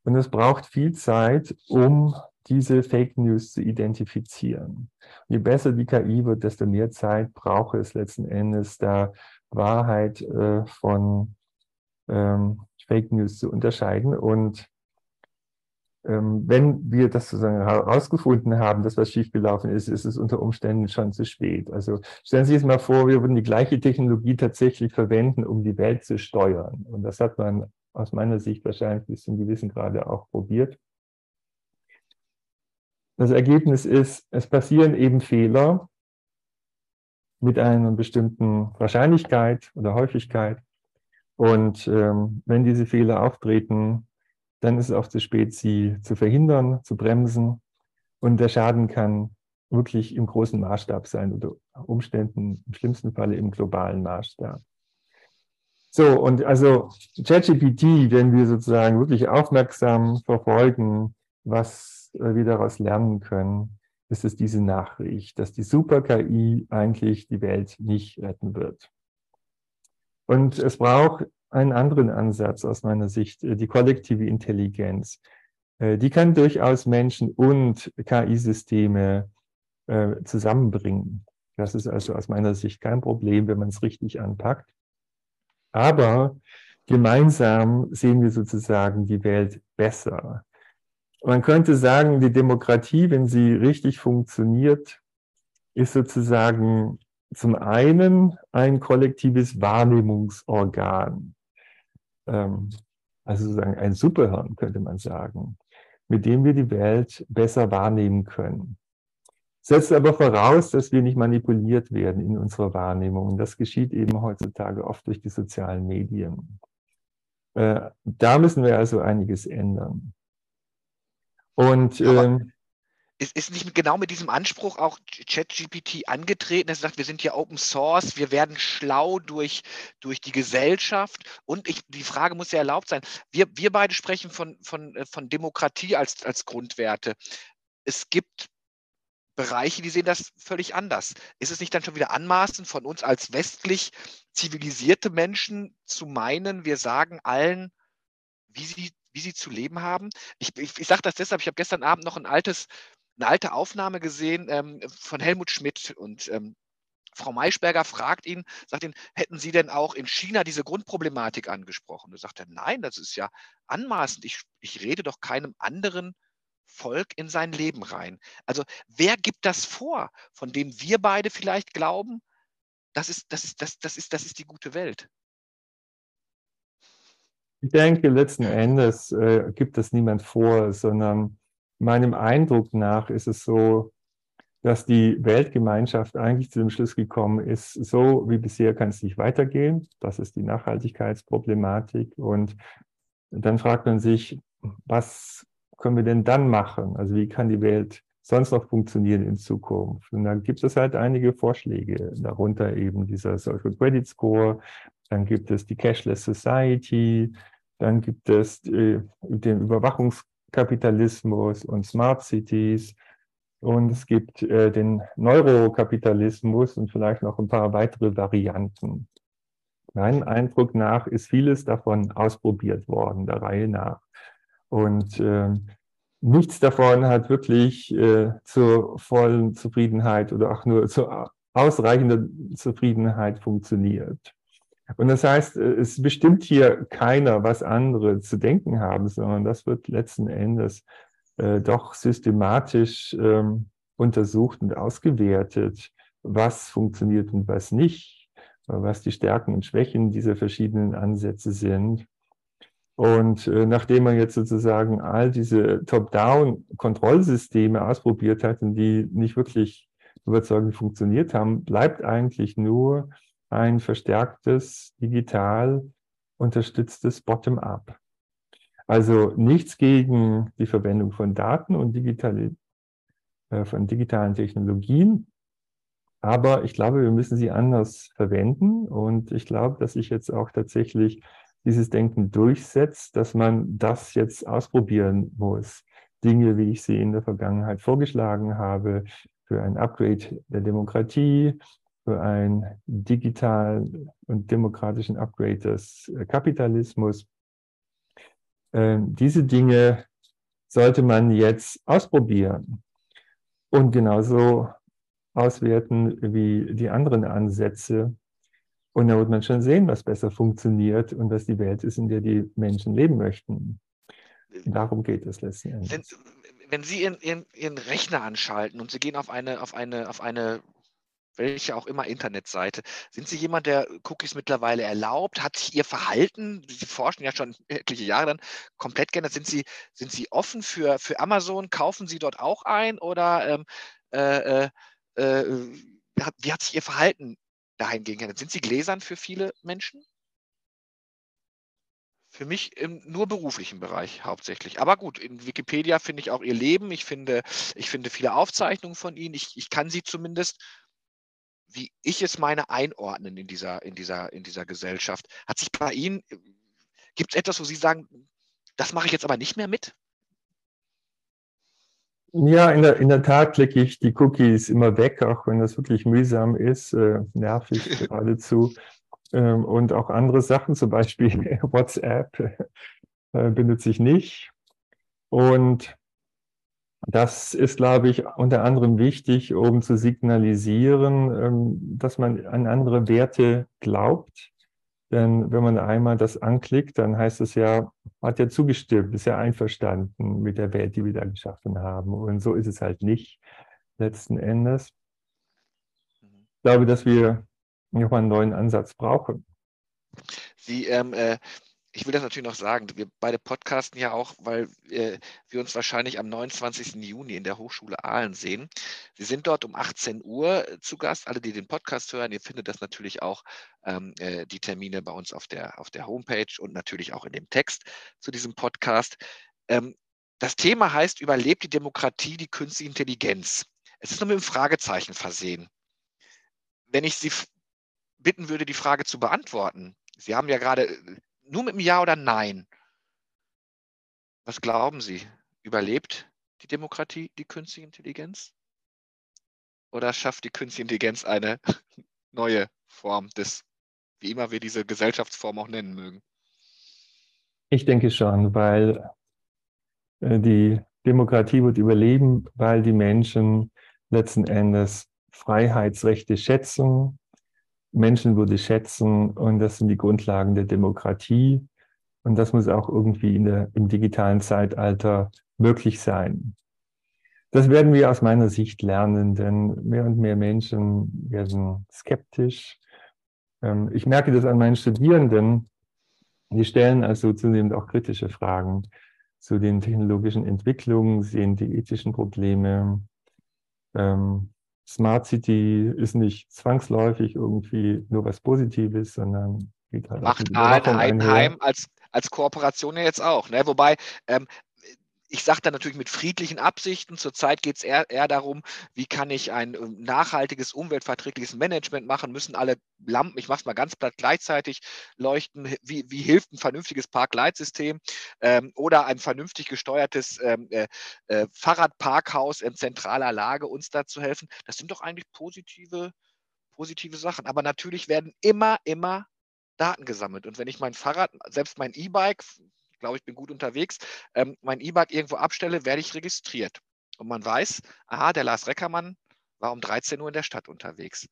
S3: Und es braucht viel Zeit, um diese Fake News zu identifizieren. Je besser die KI wird, desto mehr Zeit braucht es letzten Endes, da Wahrheit äh, von ähm, Fake News zu unterscheiden. Und ähm, wenn wir das sozusagen herausgefunden haben, dass was schiefgelaufen ist, ist es unter Umständen schon zu spät. Also stellen Sie sich mal vor, wir würden die gleiche Technologie tatsächlich verwenden, um die Welt zu steuern. Und das hat man aus meiner Sicht wahrscheinlich bis zum gewissen Grade auch probiert. Das Ergebnis ist, es passieren eben Fehler mit einer bestimmten Wahrscheinlichkeit oder Häufigkeit. Und ähm, wenn diese Fehler auftreten, dann ist es auch zu spät, sie zu verhindern, zu bremsen. Und der Schaden kann wirklich im großen Maßstab sein oder Umständen, im schlimmsten Falle im globalen Maßstab. So, und also ChatGPT, wenn wir sozusagen wirklich aufmerksam verfolgen, was äh, wir daraus lernen können, ist es diese Nachricht, dass die Super-KI eigentlich die Welt nicht retten wird. Und es braucht einen anderen Ansatz aus meiner Sicht, äh, die kollektive Intelligenz. Äh, die kann durchaus Menschen und KI-Systeme zusammenbringen. Das ist also aus meiner Sicht kein Problem, wenn man es richtig anpackt. Aber gemeinsam sehen wir sozusagen die Welt besser. Man könnte sagen, die Demokratie, wenn sie richtig funktioniert, ist sozusagen zum einen ein kollektives Wahrnehmungsorgan, ähm, also sozusagen ein Superhirn, könnte man sagen, mit dem wir die Welt besser wahrnehmen können. Setzt aber voraus, dass wir nicht manipuliert werden in unserer Wahrnehmung. Und das geschieht eben heutzutage oft durch die sozialen Medien. Äh, da müssen wir also einiges ändern. Und ähm,
S2: ist, ist nicht genau mit diesem Anspruch auch ChatGPT angetreten, dass er sagt, wir sind hier Open Source, wir werden schlau durch, durch die Gesellschaft. Und ich, die Frage muss ja erlaubt sein. Wir, wir beide sprechen von, von, äh, von Demokratie als, als Grundwerte. Es gibt Bereiche, die sehen das völlig anders. Ist es nicht dann schon wieder anmaßend von uns als westlich zivilisierte Menschen zu meinen, wir sagen allen, wie sie wie sie zu leben haben. Ich, ich, ich sage das deshalb, ich habe gestern Abend noch ein altes, eine alte Aufnahme gesehen ähm, von Helmut Schmidt und ähm, Frau Maischberger fragt ihn, sagt ihn, hätten Sie denn auch in China diese Grundproblematik angesprochen? Da sagt er, nein, das ist ja anmaßend. Ich, ich rede doch keinem anderen Volk in sein Leben rein. Also wer gibt das vor, von dem wir beide vielleicht glauben, das ist, das ist, das, das ist, das ist die gute Welt?
S3: Ich denke, letzten Endes äh, gibt es niemand vor, sondern meinem Eindruck nach ist es so, dass die Weltgemeinschaft eigentlich zu dem Schluss gekommen ist, so wie bisher kann es nicht weitergehen. Das ist die Nachhaltigkeitsproblematik. Und dann fragt man sich, was können wir denn dann machen? Also wie kann die Welt sonst noch funktionieren in Zukunft? Und dann gibt es halt einige Vorschläge, darunter eben dieser Social Credit Score, dann gibt es die Cashless Society, dann gibt es äh, den Überwachungskapitalismus und Smart Cities und es gibt äh, den Neurokapitalismus und vielleicht noch ein paar weitere Varianten. Meinem Eindruck nach ist vieles davon ausprobiert worden, der Reihe nach. Und äh, nichts davon hat wirklich äh, zur vollen Zufriedenheit oder auch nur zur ausreichenden Zufriedenheit funktioniert. Und das heißt, äh, es bestimmt hier keiner, was andere zu denken haben, sondern das wird letzten Endes äh, doch systematisch ähm, untersucht und ausgewertet, was funktioniert und was nicht, was die Stärken und Schwächen dieser verschiedenen Ansätze sind. Und äh, nachdem man jetzt sozusagen all diese Top-Down-Kontrollsysteme ausprobiert hat und die nicht wirklich überzeugend funktioniert haben, bleibt eigentlich nur ein verstärktes, digital unterstütztes Bottom-up. Also nichts gegen die Verwendung von Daten und digitale, äh, von digitalen Technologien, aber ich glaube, wir müssen sie anders verwenden und ich glaube, dass sich jetzt auch tatsächlich dieses Denken durchsetzt, dass man das jetzt ausprobieren muss. Dinge, wie ich sie in der Vergangenheit vorgeschlagen habe, für ein Upgrade der Demokratie, für einen digitalen und demokratischen Upgrade des äh, Kapitalismus. Ähm, diese Dinge sollte man jetzt ausprobieren und genauso auswerten wie die anderen Ansätze. Und da wird man schon sehen, was besser funktioniert und was die Welt ist, in der die Menschen leben möchten. Darum geht es letzten Endes
S2: wenn Sie Ihren, Ihren, Ihren Rechner anschalten und Sie gehen auf eine, auf eine, auf eine welche auch immer Internetseite. Sind Sie jemand, der Cookies mittlerweile erlaubt? Hat sich Ihr Verhalten, Sie forschen ja schon etliche Jahre dann, komplett geändert? Sind Sie, sind Sie offen für, für Amazon? Kaufen Sie dort auch ein? Oder ähm, äh, äh, äh wie hat sich Ihr Verhalten dahingehend geändert? Sind Sie gläsern für viele Menschen? Für mich im nur beruflichen Bereich hauptsächlich. Aber gut, in Wikipedia finde ich auch ihr Leben. Ich finde, ich finde viele Aufzeichnungen von ihnen. Ich, ich kann sie zumindest, wie ich es meine, einordnen in dieser, in dieser, in dieser Gesellschaft. Hat sich bei Ihnen, gibt es etwas, wo Sie sagen, das mache ich jetzt aber nicht mehr mit?
S3: Ja, in der, in der Tat klicke ich die Cookies immer weg, auch wenn das wirklich mühsam ist, äh, nervig geradezu. Ähm, und auch andere Sachen, zum Beispiel WhatsApp äh, benutze ich nicht. Und das ist, glaube ich, unter anderem wichtig, um zu signalisieren, ähm, dass man an andere Werte glaubt. Denn wenn man einmal das anklickt, dann heißt es ja, hat ja zugestimmt, ist ja einverstanden mit der Welt, die wir da geschaffen haben. Und so ist es halt nicht letzten Endes. Ich glaube, dass wir nochmal einen neuen Ansatz brauchen.
S2: Sie, ähm, äh, ich will das natürlich noch sagen, wir beide podcasten ja auch, weil äh, wir uns wahrscheinlich am 29. Juni in der Hochschule Aalen sehen. Sie sind dort um 18 Uhr zu Gast. Alle, die den Podcast hören, ihr findet das natürlich auch, ähm, äh, die Termine bei uns auf der, auf der Homepage und natürlich auch in dem Text zu diesem Podcast. Ähm, das Thema heißt, überlebt die Demokratie die künstliche Intelligenz? Es ist nur mit einem Fragezeichen versehen. Wenn ich Sie bitten würde, die Frage zu beantworten. Sie haben ja gerade äh, nur mit einem Ja oder Nein. Was glauben Sie? Überlebt die Demokratie die künstliche Intelligenz? Oder schafft die künstliche Intelligenz eine neue Form des, wie immer wir diese Gesellschaftsform auch nennen mögen?
S3: Ich denke schon, weil äh, die Demokratie wird überleben, weil die Menschen letzten Endes Freiheitsrechte schätzen, Menschenwürde schätzen und das sind die Grundlagen der Demokratie. Und das muss auch irgendwie der, im digitalen Zeitalter möglich sein. Das werden wir aus meiner Sicht lernen, denn mehr und mehr Menschen werden skeptisch. Ähm, ich merke das an meinen Studierenden. Die stellen also zunehmend auch kritische Fragen zu den technologischen Entwicklungen, sehen die ethischen Probleme, ähm, Smart City ist nicht zwangsläufig irgendwie nur was Positives, sondern
S2: geht halt Macht Heidenheim als, als Kooperation ja jetzt auch. Ne? Wobei, ähm, ich sage da natürlich mit friedlichen Absichten. Zurzeit geht es eher, eher, darum, wie kann ich ein ähm, nachhaltiges, umweltverträgliches Management machen? Müssen alle Lampen, ich mache es mal ganz platt, gleichzeitig leuchten? Wie, wie hilft ein vernünftiges Parkleitsystem ähm, oder ein vernünftig gesteuertes ähm, äh, äh, Fahrradparkhaus in zentraler Lage uns da zu helfen? Das sind doch eigentlich positive, positive Sachen. Aber natürlich werden immer, immer Daten gesammelt. Und wenn ich mein Fahrrad, selbst mein E-Bike, glaube, ich bin gut unterwegs, ähm, mein E-Bike irgendwo abstelle, werde ich registriert. Und man weiß, aha, der Lars Reckermann war um 13 Uhr in der Stadt unterwegs.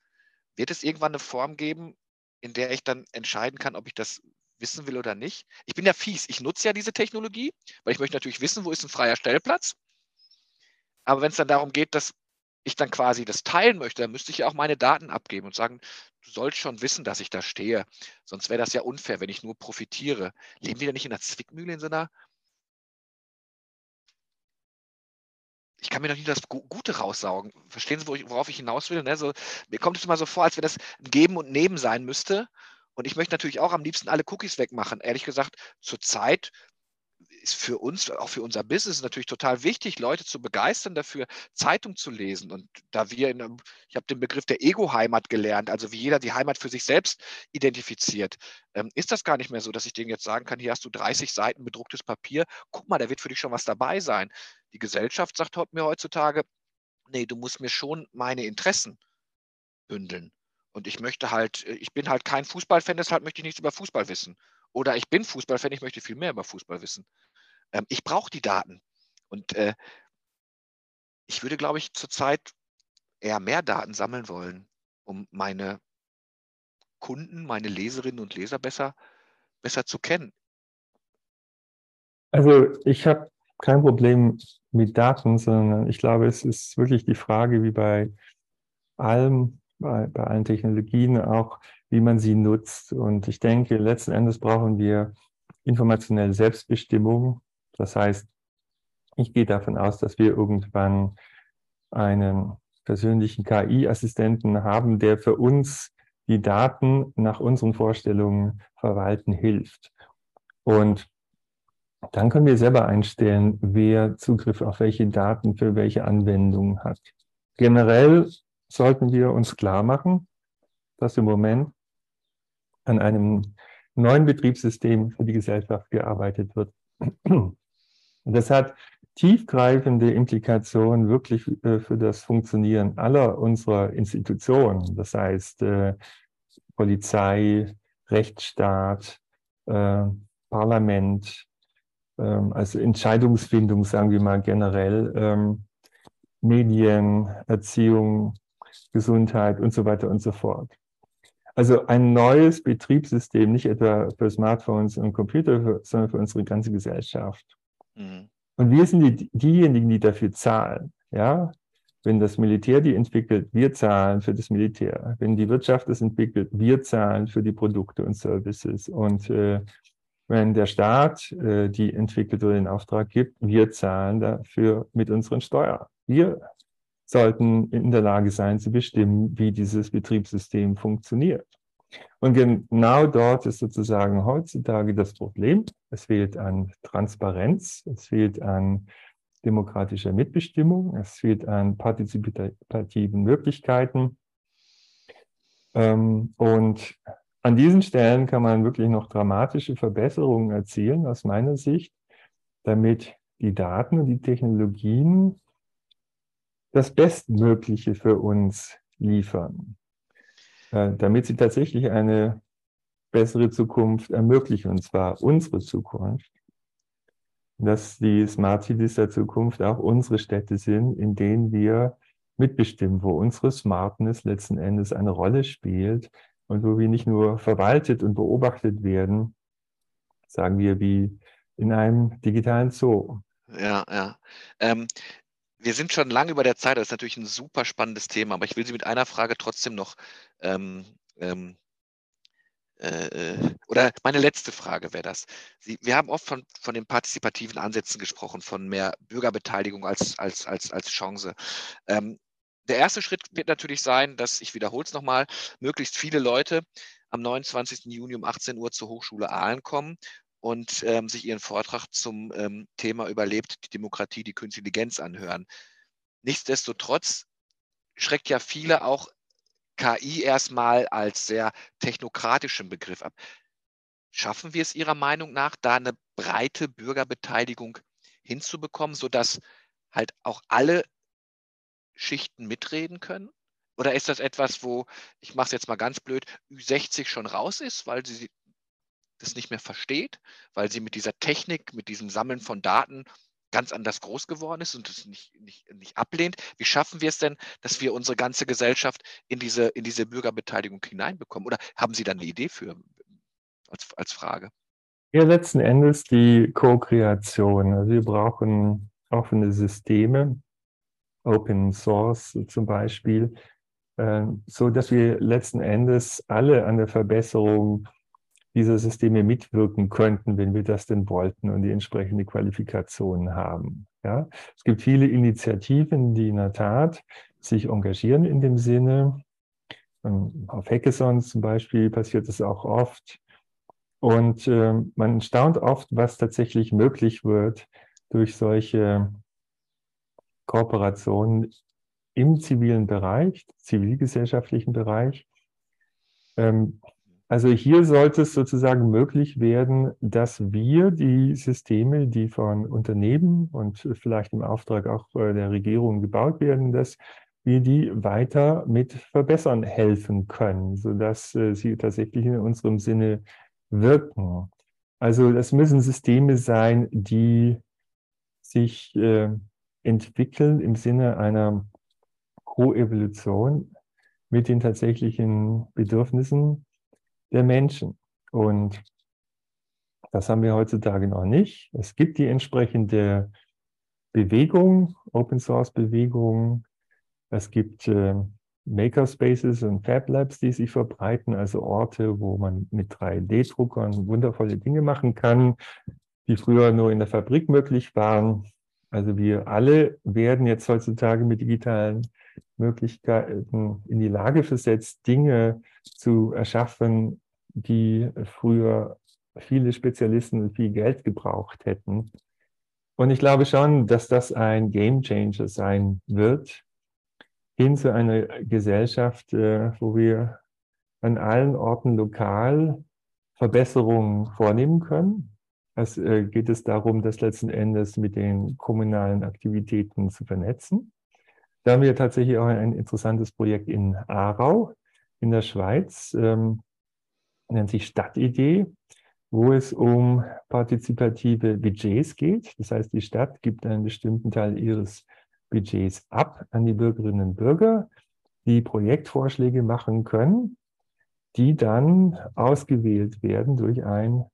S2: Wird es irgendwann eine Form geben, in der ich dann entscheiden kann, ob ich das wissen will oder nicht? Ich bin ja fies. Ich nutze ja diese Technologie, weil ich möchte natürlich wissen, wo ist ein freier Stellplatz. Aber wenn es dann darum geht, dass ich dann quasi das teilen möchte, dann müsste ich ja auch meine Daten abgeben und sagen, du sollst schon wissen, dass ich da stehe. Sonst wäre das ja unfair, wenn ich nur profitiere. Leben wir da nicht in der Zwickmühle in so einer ich kann mir doch nie das Gute raussaugen. Verstehen Sie, worauf ich hinaus will? Ne? So, mir kommt es immer so vor, als wenn das ein Geben und Nehmen sein müsste. Und ich möchte natürlich auch am liebsten alle Cookies wegmachen. Ehrlich gesagt, zurzeit ist für uns, auch für unser Business natürlich total wichtig, Leute zu begeistern dafür, Zeitung zu lesen. Und da wir, in, ich habe den Begriff der Ego-Heimat gelernt, also wie jeder die Heimat für sich selbst identifiziert, ähm, ist das gar nicht mehr so, dass ich denen jetzt sagen kann, hier hast du 30 Seiten bedrucktes Papier, guck mal, da wird für dich schon was dabei sein. Die Gesellschaft sagt mir heutzutage, nee, du musst mir schon meine Interessen bündeln. Und ich möchte halt, äh, ich bin halt kein Fußballfan, deshalb möchte ich nichts über Fußball wissen. Oder ich bin Fußballfan, ich möchte viel mehr über Fußball wissen. Ähm, ich brauche die Daten. Und äh, ich würde, glaube ich, zurzeit eher mehr Daten sammeln wollen, um meine Kunden, meine Leserinnen und Leser besser, besser zu kennen.
S3: Also ich habe kein Problem mit Daten, sondern ich glaube, es ist wirklich die Frage, wie bei allem, bei, bei allen Technologien auch, wie man sie nutzt. Und ich denke, letzten Endes brauchen wir informationelle Selbstbestimmung. Das heißt, ich gehe davon aus, dass wir irgendwann einen persönlichen KI-Assistenten haben, der für uns die Daten nach unseren Vorstellungen verwalten hilft. Und dann können wir selber einstellen, wer Zugriff auf welche Daten für welche Anwendungen hat. Generell sollten wir uns klar machen, dass im Moment an einem neuen Betriebssystem für die Gesellschaft gearbeitet wird. Und das hat tiefgreifende Implikationen wirklich äh, für das Funktionieren aller unserer Institutionen. Das heißt äh, Polizei, Rechtsstaat, äh, Parlament, ähm, also Entscheidungsfindung, sagen wir mal generell, ähm, Medien, Erziehung, Gesundheit und so weiter und so fort. Also ein neues Betriebssystem, nicht etwa für Smartphones und Computer, sondern für unsere ganze Gesellschaft. Mhm. Und wir sind die, diejenigen, die dafür zahlen. Ja? Wenn das Militär die entwickelt, wir zahlen für das Militär. Wenn die Wirtschaft das entwickelt, wir zahlen für die Produkte und Services. Und äh, wenn der Staat äh, die entwickelt oder den Auftrag gibt, wir zahlen dafür mit unseren Steuern. Wir sollten in der Lage sein zu bestimmen, wie dieses Betriebssystem funktioniert. Und genau dort ist sozusagen heutzutage das Problem. Es fehlt an Transparenz, es fehlt an demokratischer Mitbestimmung, es fehlt an partizipativen Möglichkeiten. Ähm, und an diesen Stellen kann man wirklich noch dramatische Verbesserungen erzielen, aus meiner Sicht, damit die Daten und die Technologien das Bestmögliche für uns liefern, äh, damit sie tatsächlich eine bessere Zukunft ermöglichen, und zwar unsere Zukunft. Dass die Smart Cities der Zukunft auch unsere Städte sind, in denen wir mitbestimmen, wo unsere Smartness letzten Endes eine Rolle spielt und wo wir nicht nur verwaltet und beobachtet werden, sagen wir wie in einem digitalen Zoo.
S2: Ja, ja. Ähm, wir sind schon lange über der Zeit, das ist natürlich ein super spannendes Thema, aber ich will Sie mit einer Frage trotzdem noch ähm, ähm, äh, äh oder meine letzte Frage wäre das. Sie, wir haben oft von, von den partizipativen Ansätzen gesprochen, von mehr Bürgerbeteiligung als, als, als, als Chance. Ähm, der erste Schritt wird natürlich sein, dass, ich wiederhole es nochmal, möglichst viele Leute am 29. Juni um 18 Uhr zur Hochschule Aalen kommen und ähm, sich ihren Vortrag zum ähm, Thema Überlebt die Demokratie, die Künstliche Intelligenz anhören. Nichtsdestotrotz schreckt ja viele auch KI erstmal als sehr technokratischen Begriff ab. Schaffen wir es Ihrer Meinung nach, da eine breite Bürgerbeteiligung hinzubekommen, sodass halt auch alle Schichten mitreden können? Oder ist das etwas, wo, ich mache es jetzt mal ganz blöd, Ü60 schon raus ist, weil sie das nicht mehr versteht, weil sie mit dieser Technik, mit diesem Sammeln von Daten ganz anders groß geworden ist und es nicht, nicht, nicht ablehnt. Wie schaffen wir es denn, dass wir unsere ganze Gesellschaft in diese, in diese Bürgerbeteiligung hineinbekommen? Oder haben Sie da eine Idee für als, als Frage?
S3: Ja, letzten Endes die Co-Kreation. Also wir brauchen offene Systeme, Open Source zum Beispiel, äh, so dass wir letzten Endes alle an der Verbesserung dieser Systeme mitwirken könnten, wenn wir das denn wollten und die entsprechende Qualifikation haben. Ja? Es gibt viele Initiativen, die in der Tat sich engagieren in dem Sinne. Ähm, auf Hackathons zum Beispiel passiert es auch oft. Und äh, man staunt oft, was tatsächlich möglich wird durch solche Kooperationen im zivilen Bereich, zivilgesellschaftlichen Bereich. Ähm, also hier sollte es sozusagen möglich werden, dass wir die Systeme, die von Unternehmen und vielleicht im Auftrag auch der Regierung gebaut werden, dass wir die weiter mit verbessern helfen können, sodass äh, sie tatsächlich in unserem Sinne wirken. Also das müssen Systeme sein, die sich äh, entwickeln im Sinne einer Koevolution mit den tatsächlichen Bedürfnissen der Menschen. Und das haben wir heutzutage noch nicht. Es gibt die entsprechende Bewegung, Open Source Bewegung. Es gibt äh, Makerspaces und Fab Labs, die sich verbreiten, also Orte, wo man mit 3D-Druckern wundervolle Dinge machen kann, die früher nur in der Fabrik möglich waren. Also wir alle werden jetzt heutzutage mit digitalen Möglichkeiten in die Lage versetzt, Dinge zu erschaffen, die früher viele Spezialisten und viel Geld gebraucht hätten. Und ich glaube schon, dass das ein Game Changer sein wird, hin zu einer Gesellschaft, äh, wo wir an allen Orten lokal Verbesserungen vornehmen können. Es äh, geht es darum, das letzten Endes mit den kommunalen Aktivitäten zu vernetzen. Da haben wir tatsächlich auch ein interessantes Projekt in Aarau in der Schweiz, ähm, nennt sich Stadtidee, wo es um partizipative Budgets geht. Das heißt, die Stadt gibt einen bestimmten Teil ihres Budgets ab an die Bürgerinnen und Bürger, die Projektvorschläge machen können, die dann ausgewählt werden durch ein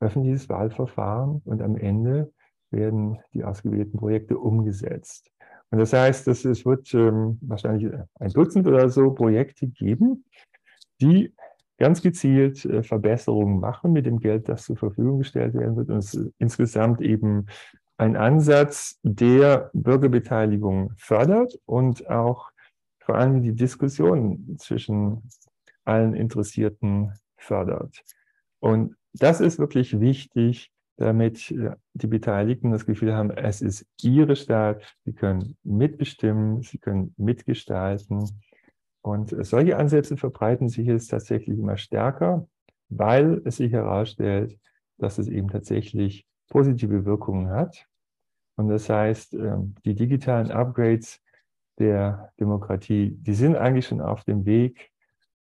S3: öffentliches Wahlverfahren und am Ende werden die ausgewählten Projekte umgesetzt. Und das heißt, dass es wird ähm, wahrscheinlich ein Dutzend oder so Projekte geben, die ganz gezielt äh, Verbesserungen machen mit dem Geld, das zur Verfügung gestellt werden wird. Und es ist insgesamt eben ein Ansatz, der Bürgerbeteiligung fördert und auch vor allem die Diskussion zwischen allen Interessierten fördert. Und das ist wirklich wichtig, damit äh, die Beteiligten das Gefühl haben, es ist ihre Stadt, sie können mitbestimmen, sie können mitgestalten. Und solche Ansätze verbreiten sich jetzt tatsächlich immer stärker, weil es sich herausstellt, dass es eben tatsächlich positive Wirkungen hat. Und das heißt, ähm, die digitalen Upgrades der Demokratie, die sind eigentlich schon auf dem Weg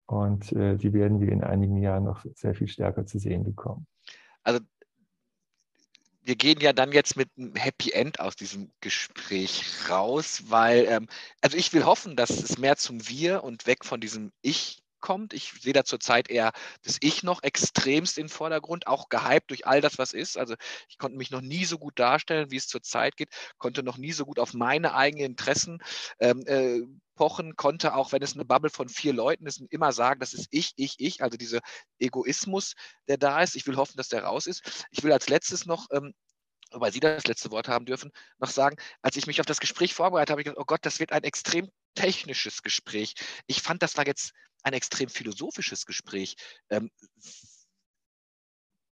S3: und äh, die werden wir in einigen Jahren noch sehr viel stärker zu sehen bekommen.
S2: Also wir gehen ja dann jetzt mit einem Happy End aus diesem Gespräch raus, weil, ähm, also ich will hoffen, dass es mehr zum Wir und weg von diesem Ich kommt. Ich sehe da zurzeit eher das Ich noch extremst im Vordergrund, auch gehypt durch all das, was ist. Also ich konnte mich noch nie so gut darstellen, wie es zurzeit geht, konnte noch nie so gut auf meine eigenen Interessen ähm, äh, pochen, konnte auch, wenn es eine Bubble von vier Leuten ist, immer sagen, das ist ich, ich, ich, also dieser Egoismus, der da ist. Ich will hoffen, dass der raus ist. Ich will als letztes noch ähm, weil Sie das letzte Wort haben dürfen, noch sagen, als ich mich auf das Gespräch vorbereitet habe, habe ich gedacht, oh Gott, das wird ein extrem technisches Gespräch. Ich fand, das war jetzt ein extrem philosophisches Gespräch. Ähm,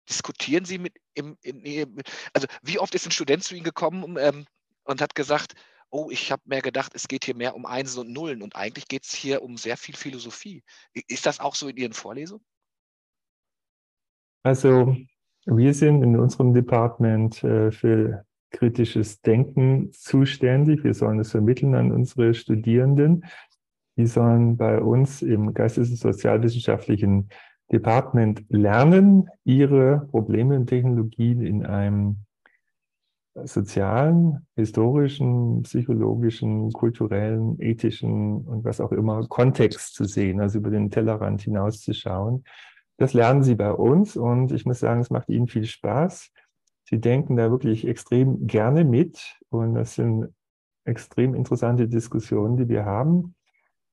S2: diskutieren Sie mit, im, in, also wie oft ist ein Student zu Ihnen gekommen ähm, und hat gesagt, oh, ich habe mir gedacht, es geht hier mehr um Einsen und Nullen und eigentlich geht es hier um sehr viel Philosophie. Ist das auch so in Ihren Vorlesungen?
S3: Also wir sind in unserem Department äh, für kritisches Denken zuständig. Wir sollen es vermitteln an unsere Studierenden. Die sollen bei uns im Geistes- und Sozialwissenschaftlichen Department lernen, ihre Probleme und Technologien in einem sozialen, historischen, psychologischen, kulturellen, ethischen und was auch immer Kontext zu sehen, also über den Tellerrand hinauszuschauen das lernen sie bei uns und ich muss sagen, es macht ihnen viel Spaß. Sie denken da wirklich extrem gerne mit und das sind extrem interessante Diskussionen, die wir haben.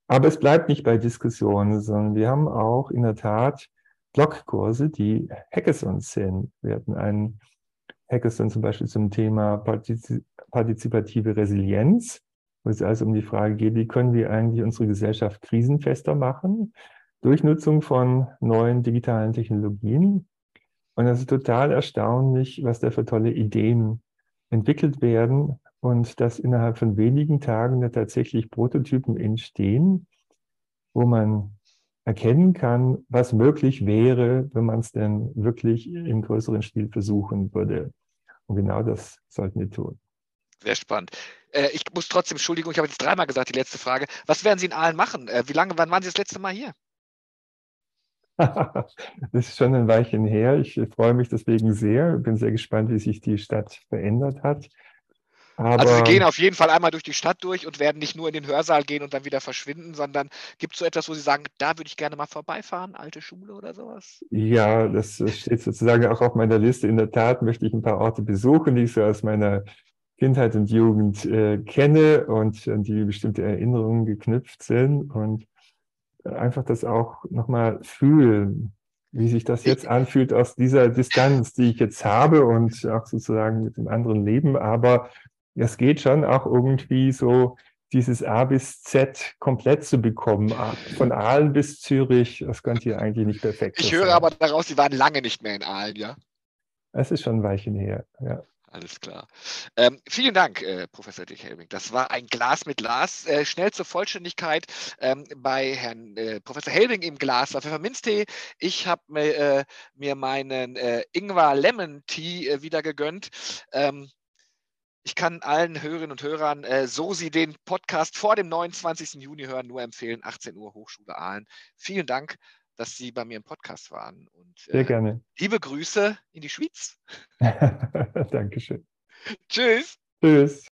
S3: Aber es bleibt nicht bei Diskussionen, sondern wir haben auch in der Tat Blogkurse, die Hackathons sind. Wir hatten einen Hackathon zum Beispiel zum Thema partizipative Resilienz, wo es also um die Frage geht, wie können wir eigentlich unsere Gesellschaft krisenfester machen durch Nutzung von neuen digitalen Technologien. Und es ist total erstaunlich, was da für tolle Ideen entwickelt werden und dass innerhalb von wenigen Tagen da tatsächlich Prototypen entstehen, wo man erkennen kann, was möglich wäre, wenn man es denn wirklich im größeren Stil versuchen würde. Und genau das sollten wir tun.
S2: Sehr spannend. Äh, ich muss trotzdem, Entschuldigung, ich habe jetzt dreimal gesagt, die letzte Frage. Was werden Sie in Aalen machen? Äh, wie lange, wann waren Sie das letzte Mal hier?
S3: das ist schon ein Weilchen her. Ich freue mich deswegen sehr. Bin sehr gespannt, wie sich die Stadt verändert hat.
S2: Aber also Sie gehen auf jeden Fall einmal durch die Stadt durch und werden nicht nur in den Hörsaal gehen und dann wieder verschwinden, sondern gibt es so etwas, wo Sie sagen, da würde ich gerne mal vorbeifahren, alte Schule oder sowas?
S3: Ja, das steht sozusagen auch auf meiner Liste. In der Tat möchte ich ein paar Orte besuchen, die ich so aus meiner Kindheit und Jugend äh, kenne und an die bestimmte Erinnerungen geknüpft sind und einfach das auch nochmal fühlen, wie sich das jetzt anfühlt aus dieser Distanz, die ich jetzt habe und auch sozusagen mit dem anderen Leben. Aber es geht schon auch irgendwie so, dieses A bis Z komplett zu bekommen. Von Aalen bis Zürich, das könnte hier eigentlich nicht perfekt
S2: sein. Ich höre aber daraus, Sie waren lange nicht mehr in Aalen, ja?
S3: Es ist schon ein Weilchen her, ja.
S2: Alles klar. Ähm, vielen Dank, äh, Professor Dick Helming. Das war ein Glas mit Glas. Äh, schnell zur Vollständigkeit ähm, bei Herrn äh, Professor Helming im Glas war Pfefferminztee. Ich habe mir, äh, mir, meinen äh, Ingwer Lemon Tea äh, wieder gegönnt. Ähm, ich kann allen Hörerinnen und Hörern, so sie den Podcast vor dem 29. Juni hören, nur empfehlen, 18 Uhr Hochschule Aalen. Vielen Dank dass Sie bei mir im Podcast waren. Und,
S3: Sehr äh, gerne.
S2: Liebe Grüße in die Schweiz.
S3: Dankeschön.
S2: Tschüss.
S3: Tschüss.